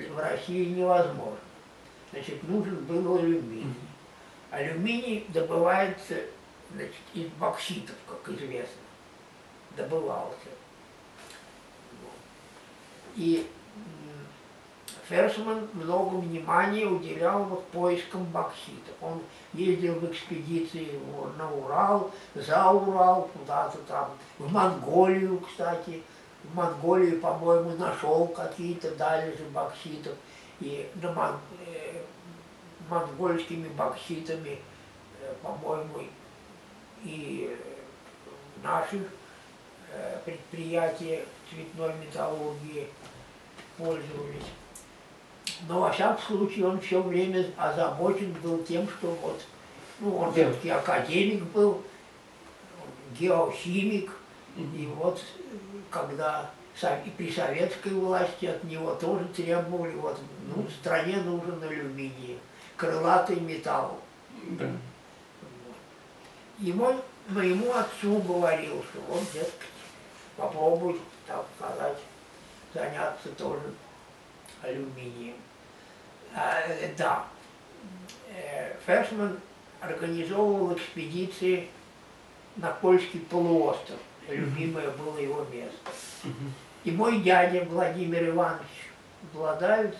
в России невозможно. Значит, нужен был алюминий. Алюминий добывается значит, из бокситов, как известно, добывался. И Ферсман много внимания уделял вот поискам бокситов. Он ездил в экспедиции на Урал, за Урал, куда-то там, в Монголию, кстати. В Монголии, по-моему, нашел какие-то залежи бокситов. И на мон, э, монгольскими бокситами, э, по-моему, и наши э, предприятия цветной металлургии пользовались. Но, во всяком случае, он все время озабочен был тем, что вот, ну, он все-таки академик был, геохимик, и вот когда и при советской власти от него тоже требовали, вот, ну, стране нужен алюминий, крылатый металл. Да. Ему, моему отцу говорил, что он, дескать, попробуй, так сказать, заняться тоже алюминием. А, э, да, э, Фершман организовывал экспедиции на Польский полуостров. Любимое было его место. И мой дядя Владимир Иванович Владавец,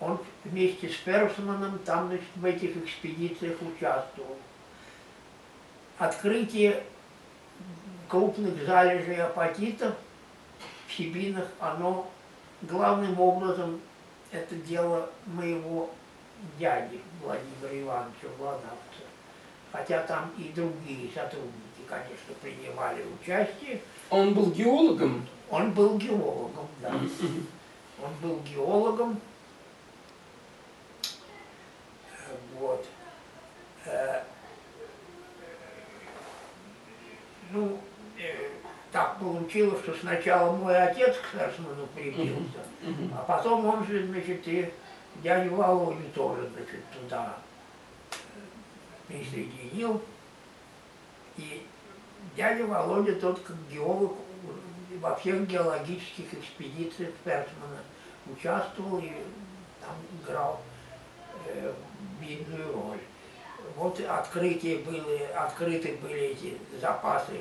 он вместе с Фершманом там значит, в этих экспедициях участвовал. Открытие крупных залежей апатитов в Сибинах, оно главным образом это дело моего дяди Владимира Ивановича Владавца. Хотя там и другие сотрудники, конечно, принимали участие. Он был геологом? Он был геологом, да. Он был геологом. Вот. Э, ну, э, так получилось, что сначала мой отец к Ферсману прибился, а потом он же, значит, и дядю Володю тоже, значит, туда э, присоединил. И дядя Володя тот, как геолог, во всех геологических экспедициях Ферсмана участвовал и там играл видную роль. Вот открытие были, открыты были эти запасы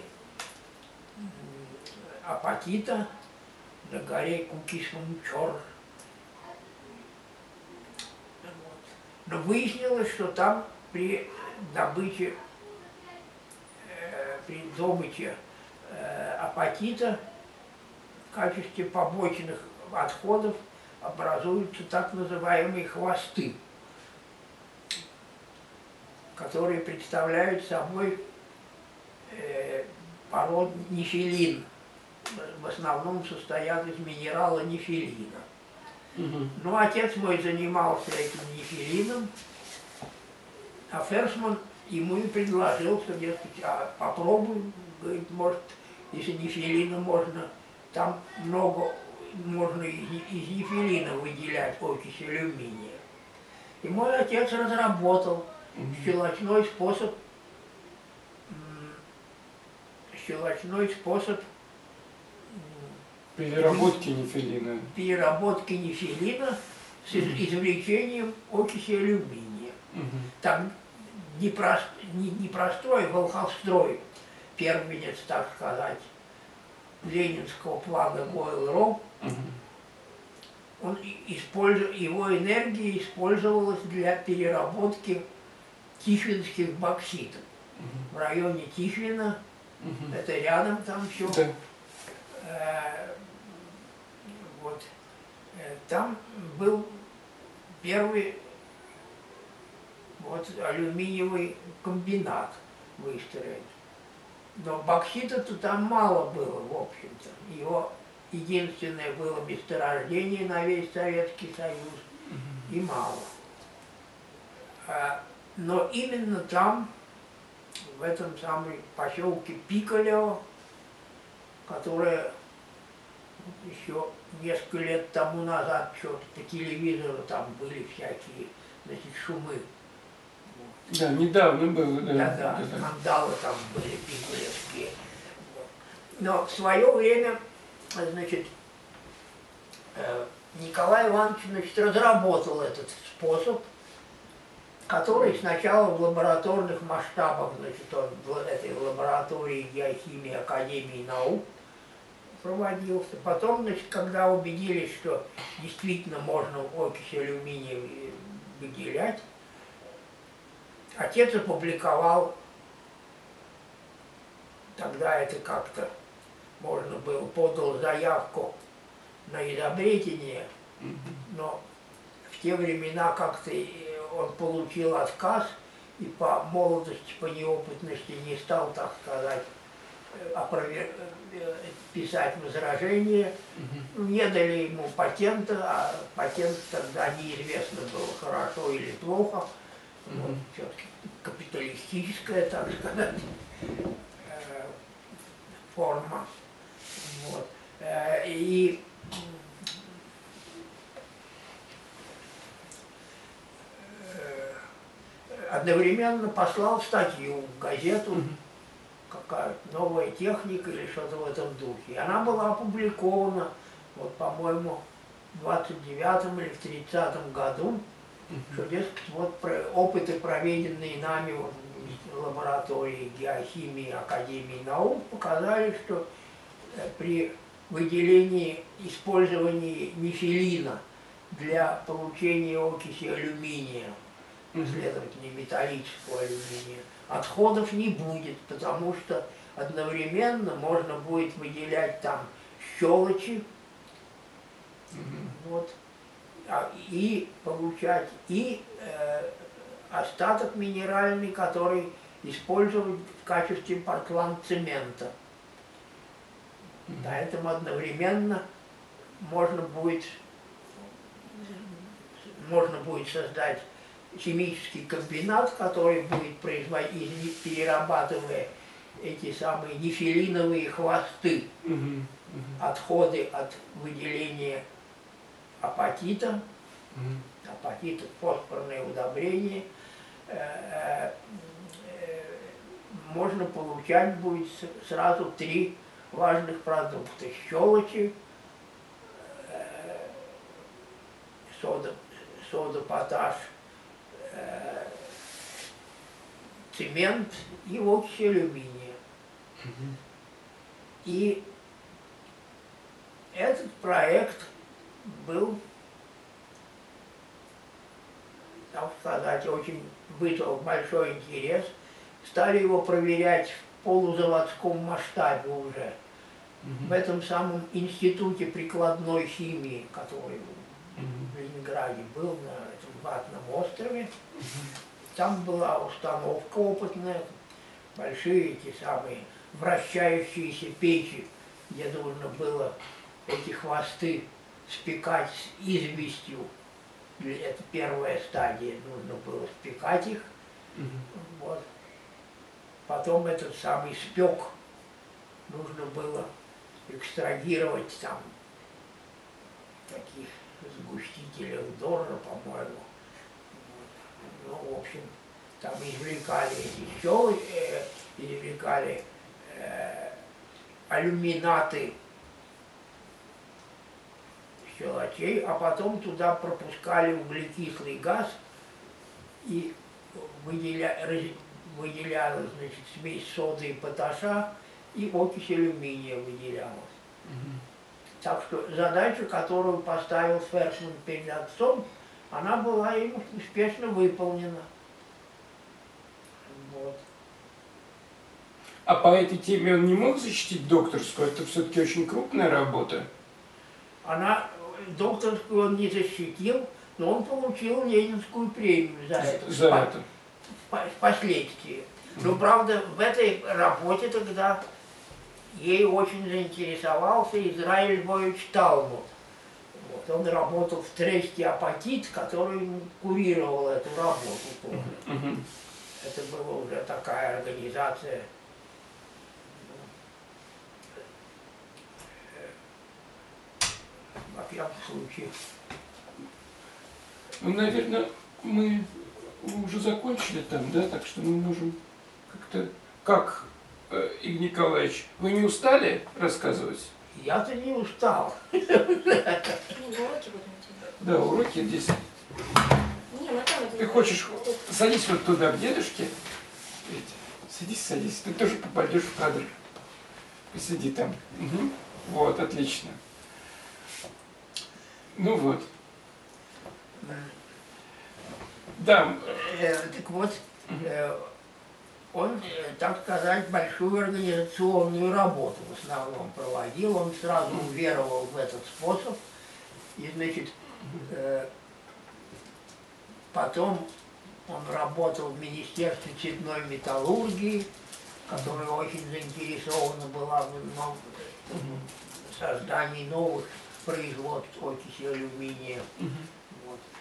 апатита на горе Кукишмунчор. Вот. Но выяснилось, что там при добыче, э, при добыче э, апатита в качестве побочных отходов образуются так называемые хвосты, которые представляют собой э, пород нефилин. В основном состоят из минерала нефилина. Мгм. Ну, отец мой занимался этим нефилином, а Ферсман ему и предложил, что, дескать, а попробуй, говорит, может, если нефилина можно, там много, можно из, из нефилина выделять окись алюминия. И мой отец разработал щелочной способ, щелочной способ Переработки нефилина. переработки нефилина с из- извлечением окиси алюминия. Мгм. Там непрост, не, непростой волховстрой, первенец, так сказать, ленинского плана Гойл-Ром, Мгм. он и- использу- его энергия использовалась для переработки тихвинских бокситов. В районе Тихвина, Мгм. это рядом там все, Да. вот, э, там был первый вот алюминиевый комбинат выстроен. Но боксита-то там мало было, в общем-то. Его единственное было месторождение на весь Советский Союз, и мало. А, Но именно там, в этом самом поселке Пикалево, которое еще несколько лет тому назад что-то по телевизору там были всякие значит, шумы. Да, недавно было, да. Да-да, скандалы там были пикулевские. Вот. Но в свое время, значит, э, Николай Иванович значит, разработал этот способ, который сначала в лабораторных масштабах, значит, он в этой лаборатории геохимии Академии наук проводился. Потом, значит, когда убедились, что действительно можно окись алюминия выделять, отец опубликовал, тогда это как-то можно было, подал заявку на изобретение, но в те времена как-то он получил отказ и по молодости, по неопытности не стал, так сказать, э, опровер- э, писать возражение. Не дали ему патента, а патент тогда неизвестно было, хорошо или плохо. Вот, Мгм. все-таки капиталистическая, так сказать, э, форма. Вот. И одновременно послал статью в газету какая-то новая техника или что-то в этом духе. И она была опубликована, вот, по-моему, в 29 или в 30 году, что, дескать, вот про- опыты, проведенные нами в лаборатории геохимии Академии наук, показали, что э, при выделении, использовании нефилина для получения окиси алюминия, следовательно, металлического алюминия, отходов не будет, потому что одновременно можно будет выделять там щелочи, вот, а, и получать и э, остаток минеральный, который использовать в качестве портланд-цемента. Поэтому одновременно можно будет, можно будет создать химический комбинат, который будет производить, перерабатывая эти самые нефилиновые хвосты, Мгм. отходы от выделения апатита, Мгм. апатит – фосфорное удобрение, э, э, э, можно получать будет сразу три важных продукта. Щелочи, э, сода, сода поташ, цемент и окись алюминия. И этот проект был так сказать, очень вызвал большой интерес. Стали его проверять в полузаводском масштабе уже. В этом самом институте прикладной химии, который Ленинграде был на этом ватном острове. Там была установка опытная, большие эти самые вращающиеся печи, где нужно было эти хвосты спекать с известью. Это первая стадия, нужно было спекать их. Вот. Потом этот самый спек нужно было экстрагировать там таких сгустителях Дорра, по-моему. Ну, в общем, там извлекали эти щелы, э, извлекали э, алюминаты щелочей, а потом туда пропускали углекислый газ и выделя, выделялась значит, смесь соды и поташа, и окись алюминия выделялась. Так что задача, которую поставил Ферсман перед отцом, она была им успешно выполнена. Вот. А по этой теме он не мог защитить докторскую? Это все-таки очень крупная работа. Она, докторскую он не защитил, но он получил Ленинскую премию за это. За это. Впоследствии. Но, правда, в этой работе тогда ей очень заинтересовался Израиль Львович Талмуд. Вот, он работал в тресте «Апатит», который курировал эту работу тоже. Угу. Это была уже такая организация, во всяком случае. Ну, наверное, мы уже закончили там, да, так что мы можем как-то... Как, э, Игорь Николаевич, вы не устали рассказывать? Я-то не устал. Да, уроки здесь. Не, мы там Ты хочешь, садись вот туда, к дедушке. Садись, садись. Ты тоже попадешь в кадр. Посиди там. Вот, отлично. Ну вот. Да, Э, так вот, э, он, э, так сказать, большую организационную работу в основном проводил. Он сразу уверовал в этот способ. И, значит, э, потом он работал в Министерстве цветной металлургии, которая очень заинтересована была в создании новых производств окиси алюминия.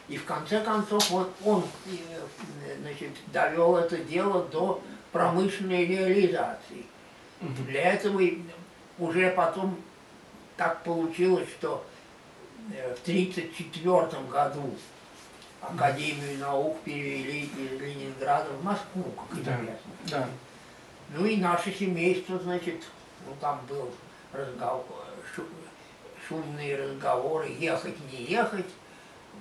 И в конце концов вот он э, значит, довел это дело до промышленной реализации. Для этого уже потом так получилось, что э, в 1934 году Академию наук перевели из Ленинграда в Москву, как Да. известно. да. Ну и наше семейство, значит, ну там был разговор, шу- шумные разговоры, ехать, не ехать.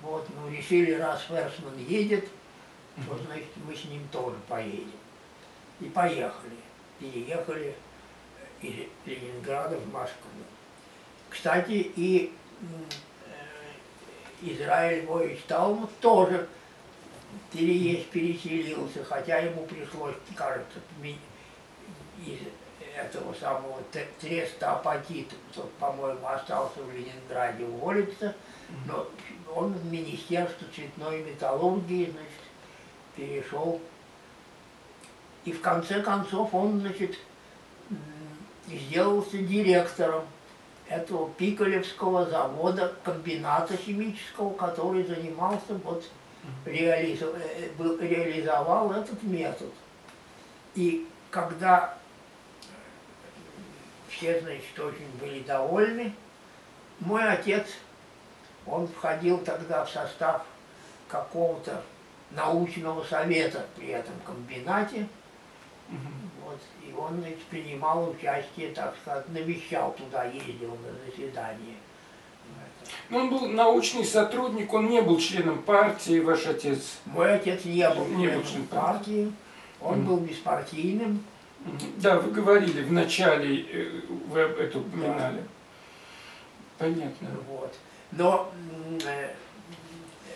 Вот, ну решили, раз Ферсман едет, то, значит, мы с ним тоже поедем. И поехали. Переехали из Ленинграда в Москву. Кстати, и э, Израиль Львович Талмуд тоже переезд переселился, хотя ему пришлось, кажется, из этого самого треста апатит, тот, по-моему, остался в Ленинграде уволиться, но он в Министерство цветной металлургии, значит, перешел. И в конце концов он, значит, сделался директором этого Пиколевского завода, комбината химического, который занимался, вот, э, э, реализовал этот метод. И когда все, значит, очень были довольны, мой отец, он входил тогда в состав какого-то научного совета при этом комбинате, вот, и он, значит, принимал участие, так сказать, навещал туда, ездил на заседание. Но он был научный сотрудник, он не был членом партии, ваш отец. Мой отец не был Не был членом членом партии, он Мгм. был беспартийным. Да, вы говорили в начале, э, вы это упоминали. Понятно. Вот. Но, э,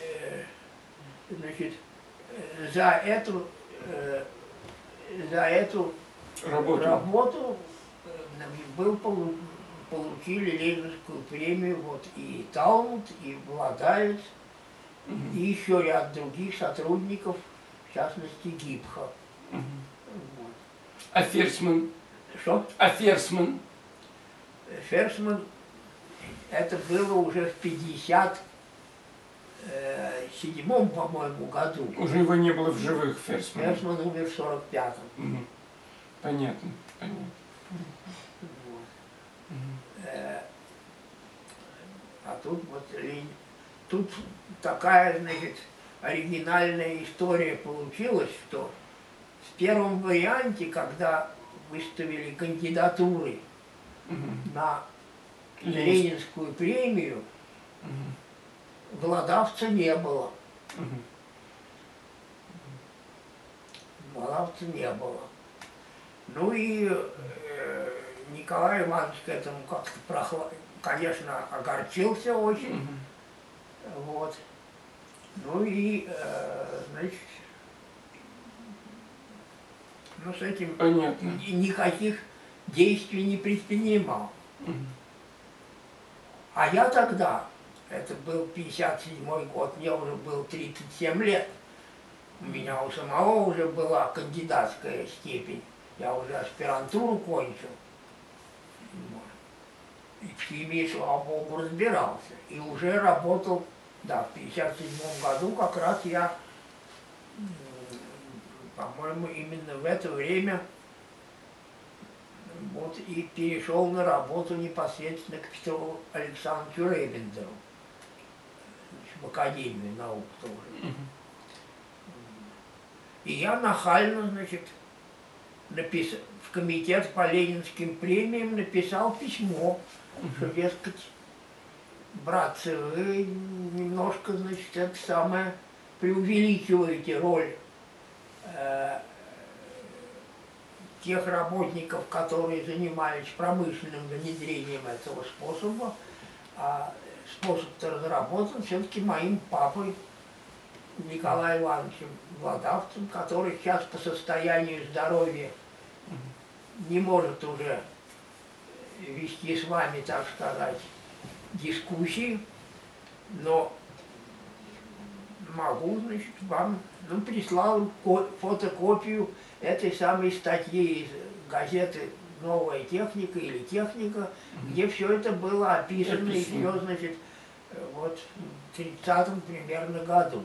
э, значит, за эту, э, за эту Работу. работу э, был полу- получили Ленинскую премию вот и Талмуд, и Владаец, Мгм. и еще ряд других сотрудников, в частности ГИБХа. Мгм. Вот. А Ферсман? Что? А Ферсман? Ферсман, это было уже в 57 по-моему, году. Уже его не было в живых, Ферсман. Ферсман умер в 45-м. Мгм. Понятно, понятно. Вот. Э, А тут вот тут такая, значит, оригинальная история получилась, что в первом варианте, когда выставили кандидатуры Мгм. на. Ленинскую премию, Мгм. Володавца не было. Володавца не было. Ну и э, Николай Иванович к этому как-то, прохла- конечно, огорчился очень. Мгм. Вот. Ну и, э, значит, ну с этим Понятно. ни- никаких действий не предпринимал. Мгм. А я тогда, это был 57 год, мне уже было 37 лет. У меня у самого уже была кандидатская степень. Я уже аспирантуру кончил. И в химии, слава богу, разбирался. И уже работал, да, в 57 году как раз я, по-моему, именно в это время вот и перешел на работу непосредственно к Петру Александровичу Рейбендеру в Академию наук тоже. И я нахально, значит, напис... в комитет по ленинским премиям написал письмо, что, дескать, братцы, вы немножко, значит, это самое, преувеличиваете роль э, тех работников, которые занимались промышленным внедрением этого способа, а способ-то разработан все-таки моим папой Николаем Ивановичем Владавцем, который сейчас по состоянию здоровья не может уже вести с вами, так сказать, дискуссии, но могу, значит, вам, ну, прислал ко- фотокопию этой самой статьи из газеты «Новая техника» или «Техника», где все это было описано Описано. еще, значит, э, вот в 30 примерно году.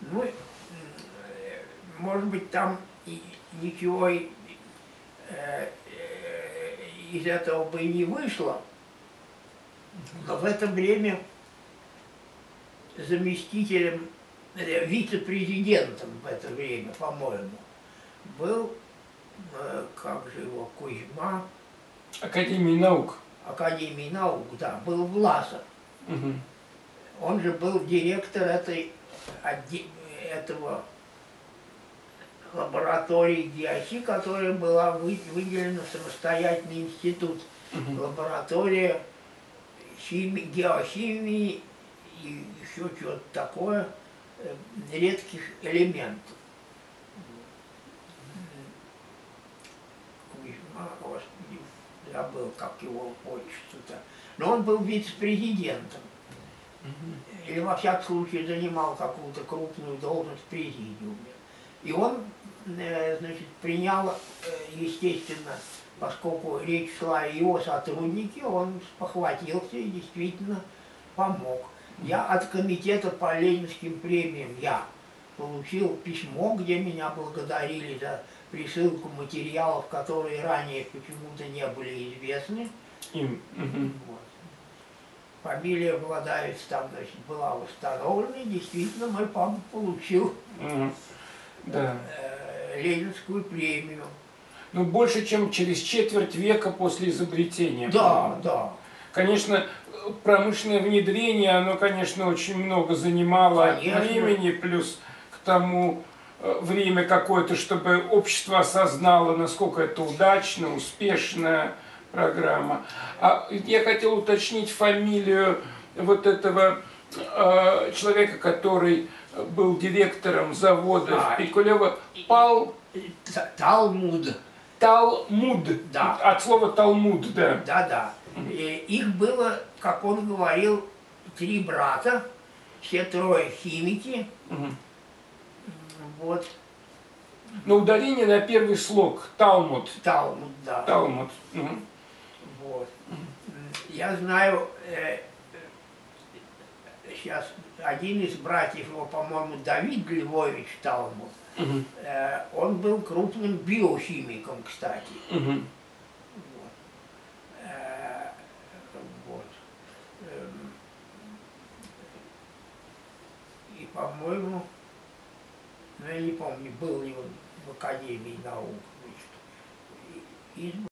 Ну, э, может быть, там и ничего и, э, э, из этого бы и не вышло, но в это время заместителем, вице-президентом в это время, по-моему, был, как же его, Кузьма, Академии наук. Академии наук, да, был Власов. Мгм. Он же был директор этой, этого лаборатории ГИАСИ, которая была вы- выделена в самостоятельный институт. Мгм. Лаборатория хими- геохимии и еще что-то такое, э, редких элементов. Кузьма, господи, забыл, как его отчество-то. Но он был вице-президентом или во всяком случае занимал какую-то крупную должность в президиуме. И он, э, значит, принял, э, естественно, поскольку речь шла о его сотруднике, он спохватился и действительно помог. Я от комитета по ленинским премиям я получил письмо, где меня благодарили за присылку материалов, которые ранее почему-то не были известны. Им. Вот. Фамилия владелец там, значит, была установлена, и действительно мой папа получил Мгм. Да. э, Ленинскую премию. Ну, больше, чем через четверть века после изобретения. Да, да. Конечно, промышленное внедрение, оно, конечно, очень много занимало Конечно. времени, плюс к тому время какое-то, чтобы общество осознало, насколько это удачно, успешная программа. А я хотел уточнить фамилию вот этого э, человека, который был директором завода А, в Пикулево, Пал Та- Талмуд, Талмуд. Да. От слова Талмуд, да. да-да. Э, Их было, как он говорил, три брата, все трое химики. Мгм. Вот, Но ударение на первый слог. Талмуд. Талмуд, да. Талмуд. Мгм. Вот. Я знаю, сейчас один из братьев его, по-моему, Давид Львович Талмуд, Мгм. э, он был крупным биохимиком, кстати. Мгм. Вот. Э, вот. Эм, И, по-моему, ну, я не помню, был ли он в Академии наук. значит. И-